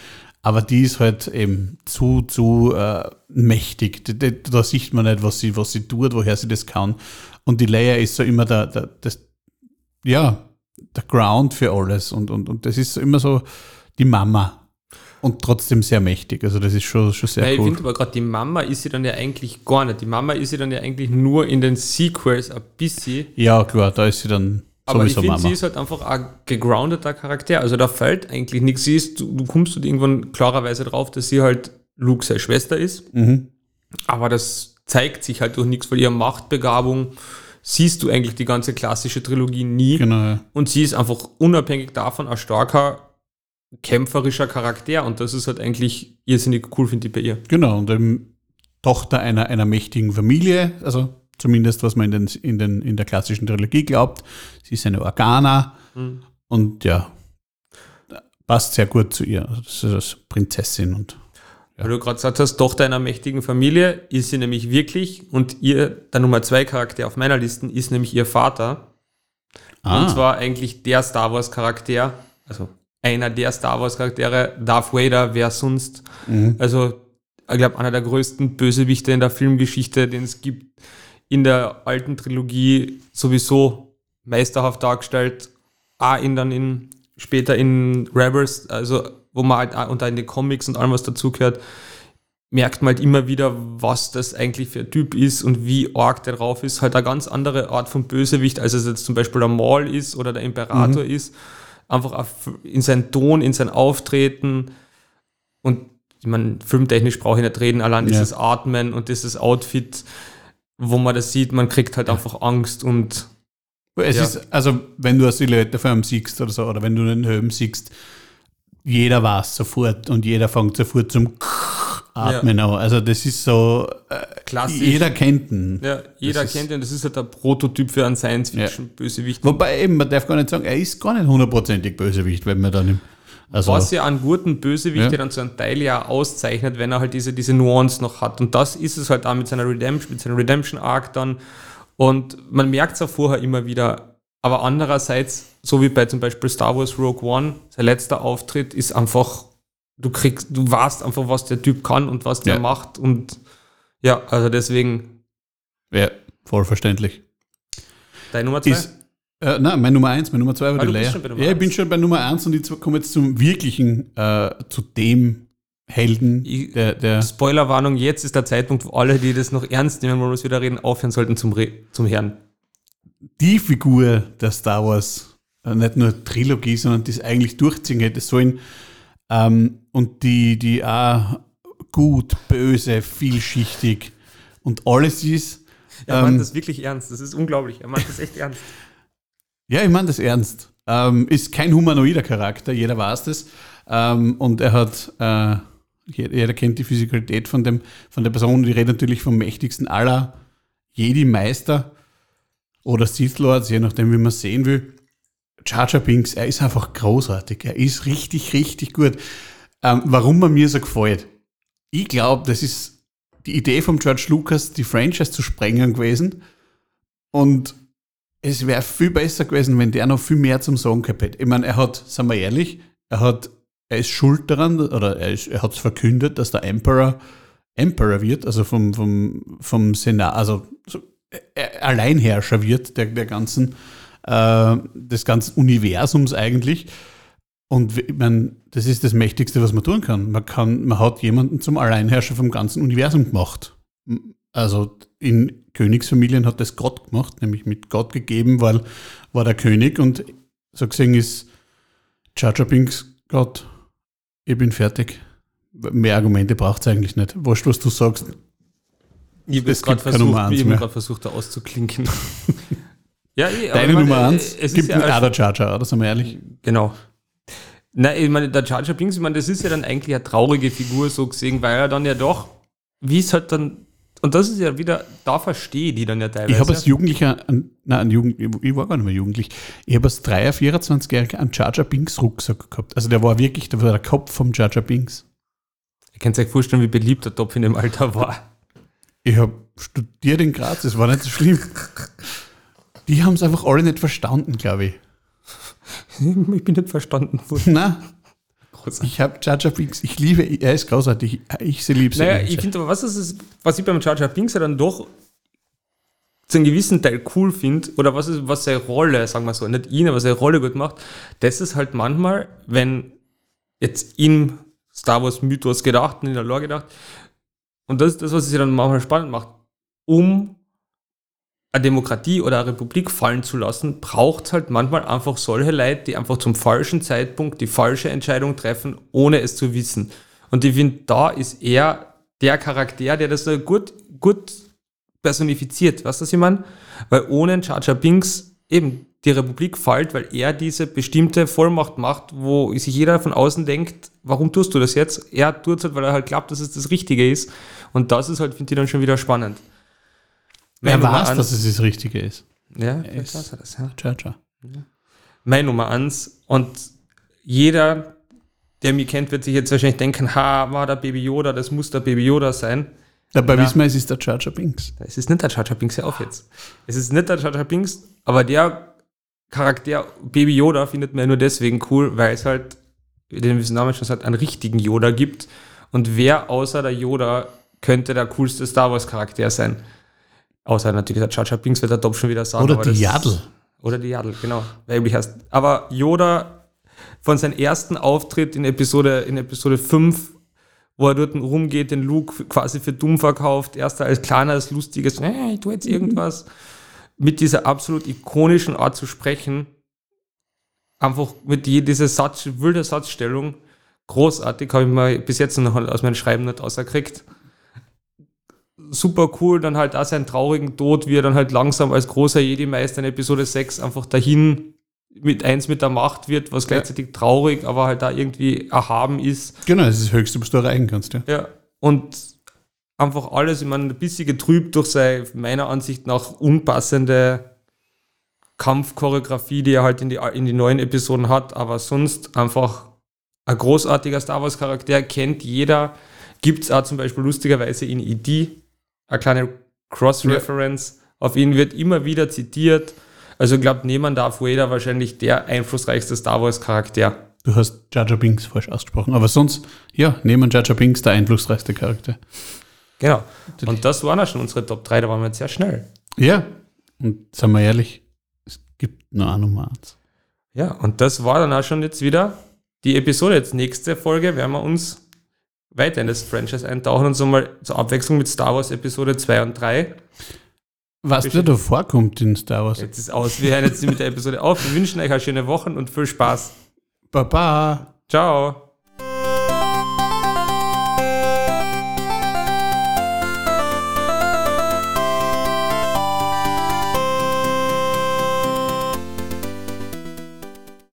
aber die ist halt eben zu, zu äh, mächtig. Da, da, da sieht man nicht, was sie, was sie tut, woher sie das kann. Und die Leia ist so immer der, der, das, ja, der Ground für alles. Und, und, und das ist immer so die Mama. Und trotzdem sehr mächtig. Also das ist schon, schon sehr ich cool. finde aber gerade, die Mama ist sie dann ja eigentlich gar nicht. Die Mama ist sie dann ja eigentlich nur in den Sequels ein bisschen. Ja, klar, da ist sie dann Aber ich finde, sie ist halt einfach ein gegroundeter Charakter. Also da fällt eigentlich nichts. Sie ist, du, du kommst halt irgendwann klarerweise drauf, dass sie halt Luke seine Schwester ist. Mhm. Aber das zeigt sich halt durch nichts, weil ihre Machtbegabung siehst du eigentlich die ganze klassische Trilogie nie. Genau. Und sie ist einfach unabhängig davon ein starker, kämpferischer Charakter. Und das ist halt eigentlich irrsinnig cool, finde ich bei ihr. Genau, und eben Tochter einer, einer mächtigen Familie, also zumindest was man in, den, in, den, in der klassischen Trilogie glaubt. Sie ist eine Organa Mhm. und ja, passt sehr gut zu ihr. Also das ist Prinzessin und Weil du gerade gesagt hast, Tochter einer mächtigen Familie ist sie nämlich wirklich. Und ihr, der Nummer zwei Charakter auf meiner Liste ist nämlich ihr Vater. Ah. Und zwar eigentlich der Star Wars Charakter, also einer der Star Wars Charaktere, Darth Vader, wer sonst. Mhm. Also, ich glaube, einer der größten Bösewichte in der Filmgeschichte, den es gibt. in der alten Trilogie sowieso meisterhaft dargestellt, auch in dann in später in Rebels, also wo man halt auch in den Comics und allem, was dazugehört, merkt man halt immer wieder, was das eigentlich für ein Typ ist und wie arg der drauf ist. Halt eine ganz andere Art von Bösewicht, als es jetzt zum Beispiel der Maul ist oder der Imperator mhm. ist. Einfach in seinen Ton, in sein Auftreten und ich meine, filmtechnisch brauche ich nicht reden, allein ja. dieses Atmen und dieses Outfit, wo man das sieht, man kriegt halt einfach Angst und es ja. ist, also wenn du eine Silhouette von einem siehst oder so, oder wenn du einen Helm siehst, jeder weiß sofort und jeder fängt sofort zum Atmen ja. an. Also das ist so, äh, Klassisch. jeder kennt ihn. Ja, jeder das kennt ihn. Das ist halt der Prototyp für einen Science-Fiction-Bösewicht. Wobei eben, man darf gar nicht sagen, er ist gar nicht hundertprozentig Bösewicht, wenn man dann also, Was ja einen guten Bösewicht ja. dann zu einem Teil ja auszeichnet, wenn er halt diese, diese Nuance noch hat. Und das ist es halt auch mit seiner Redemption, mit seinem Redemption-Arc dann. Und man merkt es auch vorher immer wieder. Aber andererseits, so wie bei zum Beispiel Star Wars Rogue One, sein letzter Auftritt ist einfach, du kriegst, du weißt einfach, was der Typ kann und was der ja. macht. Und ja, also deswegen. Ja, voll verständlich. Deine Nummer zwei? Ist, äh, nein, meine Nummer eins, meine Nummer zwei war ah, die Leia. Ja, ich bin schon bei Nummer eins und ich komme jetzt zum wirklichen, äh, zu dem Helden. der, der Spoilerwarnung, jetzt ist der Zeitpunkt, wo alle, die das noch ernst nehmen, wo wir wieder reden, aufhören sollten zum, Re zum Herrn. Die Figur der Star Wars, äh, nicht nur Trilogie, sondern das eigentlich durchziehen hätte sollen. Ähm, und die, die auch gut, böse, vielschichtig und alles ist. Er ähm, meint das wirklich ernst, das ist unglaublich. Er meint das echt ernst. Ja, ich meine das ernst. Ähm, ist kein humanoider Charakter, jeder weiß das. Ähm, und er hat, äh, jeder kennt die Physikalität von, dem, von der Person. Die redet natürlich vom mächtigsten aller Jedi-Meister oder Sith Lords, je nachdem, wie man sehen will. Jar Jar Binks, er ist einfach großartig. Er ist richtig, richtig gut. Ähm, warum er mir so gefällt? Ich glaube, das ist die Idee von George Lucas, die Franchise zu sprengen gewesen. Und es wäre viel besser gewesen, wenn der noch viel mehr zum Sagen gehabt hätte. Ich meine, er hat, sagen wir ehrlich, er hat, er ist schuld daran, oder er, er hat es verkündet, dass der Emperor Emperor wird, also vom, vom, vom Senat, also so, Alleinherrscher wird der, der ganzen, äh, des ganzen Universums eigentlich. Und ich meine, das ist das Mächtigste, was man tun kann. Man kann, man hat jemanden zum Alleinherrscher vom ganzen Universum gemacht. Also in Königsfamilien hat das Gott gemacht, nämlich mit Gott gegeben, weil war der König und so gesehen ist Jar Binks Gott, ich bin fertig. Mehr Argumente braucht es eigentlich nicht. Wurscht, was du sagst. Ich habe gerade versucht, versucht, da auszuklinken. ja, eh, Deine Nummer eins es gibt ja einen Ada Jar Jar, oder sind wir ehrlich? Genau. Nein, ich meine, der Jar Binks, ich meine, das ist ja dann eigentlich eine traurige Figur so gesehen, weil er dann ja doch, wie es halt dann und das ist ja wieder, da verstehe ich die dann ja teilweise. Ich habe als Jugendlicher, nein, ein Jugend, ich war gar nicht mehr jugendlich, ich habe als 3er, 24-Jähriger einen Jar Binks Rucksack gehabt. Also der war wirklich, der war der Kopf vom Jar Binks. Ihr könnt euch vorstellen, wie beliebt der Topf in dem Alter war. Ich habe studiert in Graz, das war nicht so schlimm. Die haben es einfach alle nicht verstanden, glaube ich. Ich bin nicht verstanden worden. Nein, großartig. Ich habe Jar Jar Binks, ich liebe, er ist großartig. Ich sehe lieb Naja, ich finde aber, was, ist, was ich beim Jar Jar Binks ja dann doch zu einem gewissen Teil cool finde, oder was ist, was seine Rolle, sagen wir so, nicht ihn, aber seine Rolle gut macht, das ist halt manchmal, wenn jetzt im Star Wars Mythos gedacht und in der Lore gedacht, und das ist das, was es dann manchmal spannend macht, um eine Demokratie oder eine Republik fallen zu lassen, braucht es halt manchmal einfach solche Leute, die einfach zum falschen Zeitpunkt die falsche Entscheidung treffen, ohne es zu wissen. Und ich finde, da ist er der Charakter, der das gut, gut personifiziert. Weißt du, was ich meine? Weil ohne Jar Binks eben die Republik fällt, weil er diese bestimmte Vollmacht macht, wo sich jeder von außen denkt, warum tust du das jetzt? Er tut es halt, weil er halt glaubt, dass es das Richtige ist. Und das ist halt, finde ich, dann schon wieder spannend. Wer weiß, dass es das Richtige ist. Ja, vielleicht weiß er das, ja. Cha Ja. Meine Nummer eins. Und jeder, der mich kennt, wird sich jetzt wahrscheinlich denken, ha, war der Baby Yoda, das muss der Baby Yoda sein. Dabei wissen wir, es ist der Jar Binks. Es ist nicht der Jar Binks, hör auf jetzt. Es ist nicht der Jar Binks, aber der Charakter Baby Yoda findet man ja nur deswegen cool, weil es halt, wie den Namen schon sagt, einen richtigen Yoda gibt. Und wer außer der Yoda könnte der coolste Star Wars Charakter sein? Außer natürlich der Chacha Binks wird der Top schon wieder sagen. Oder die Jadl. Oder die Jadl, genau. Weiblich heißt. Aber Yoda von seinem ersten Auftritt in Episode, in Episode 5, wo er dort rumgeht, den Luke quasi für dumm verkauft, erst als kleines, lustiges, äh, ich tue jetzt irgendwas, mit dieser absolut ikonischen Art zu sprechen, einfach mit dieser Satz, wilde Satzstellung, großartig, habe ich mal bis jetzt noch aus meinem Schreiben nicht rausgekriegt. Super cool, dann halt auch seinen traurigen Tod, wie er dann halt langsam als großer Jedi-Meister in Episode 6 einfach dahin mit eins mit der Macht wird, was gleichzeitig traurig, aber halt da irgendwie erhaben ist. Genau, das ist das Höchste, was du erreichen kannst. Ja. Ja, und einfach alles, ich meine, ein bisschen getrübt durch seine, meiner Ansicht nach, unpassende Kampfchoreografie, die er halt in die, in die neuen Episoden hat, aber sonst einfach ein großartiger Star Wars-Charakter, kennt jeder. Gibt es auch zum Beispiel lustigerweise in ID, eine kleine Cross-Reference. Auf ihn wird immer wieder zitiert. Also ich glaube, neben Darth Vader wahrscheinlich der einflussreichste Star Wars-Charakter. Du hast Jar Binks falsch ausgesprochen. Aber sonst, ja, neben Jar Binks der einflussreichste Charakter. Genau. Und das waren auch schon unsere Top 3, da waren wir jetzt sehr schnell. Ja, und sagen wir ehrlich, es gibt nur eine Nummer eins. Ja, und das war dann auch schon jetzt wieder die Episode. Jetzt nächste Folge werden wir uns weiter in das Franchise eintauchen und so mal zur Abwechslung mit Star Wars Episode 2 und 3. Was dir da vorkommt in Star Wars. Jetzt ist aus. Wir hören jetzt mit der Episode auf. Wir wünschen euch eine schöne Woche und viel Spaß. Baba. Ciao.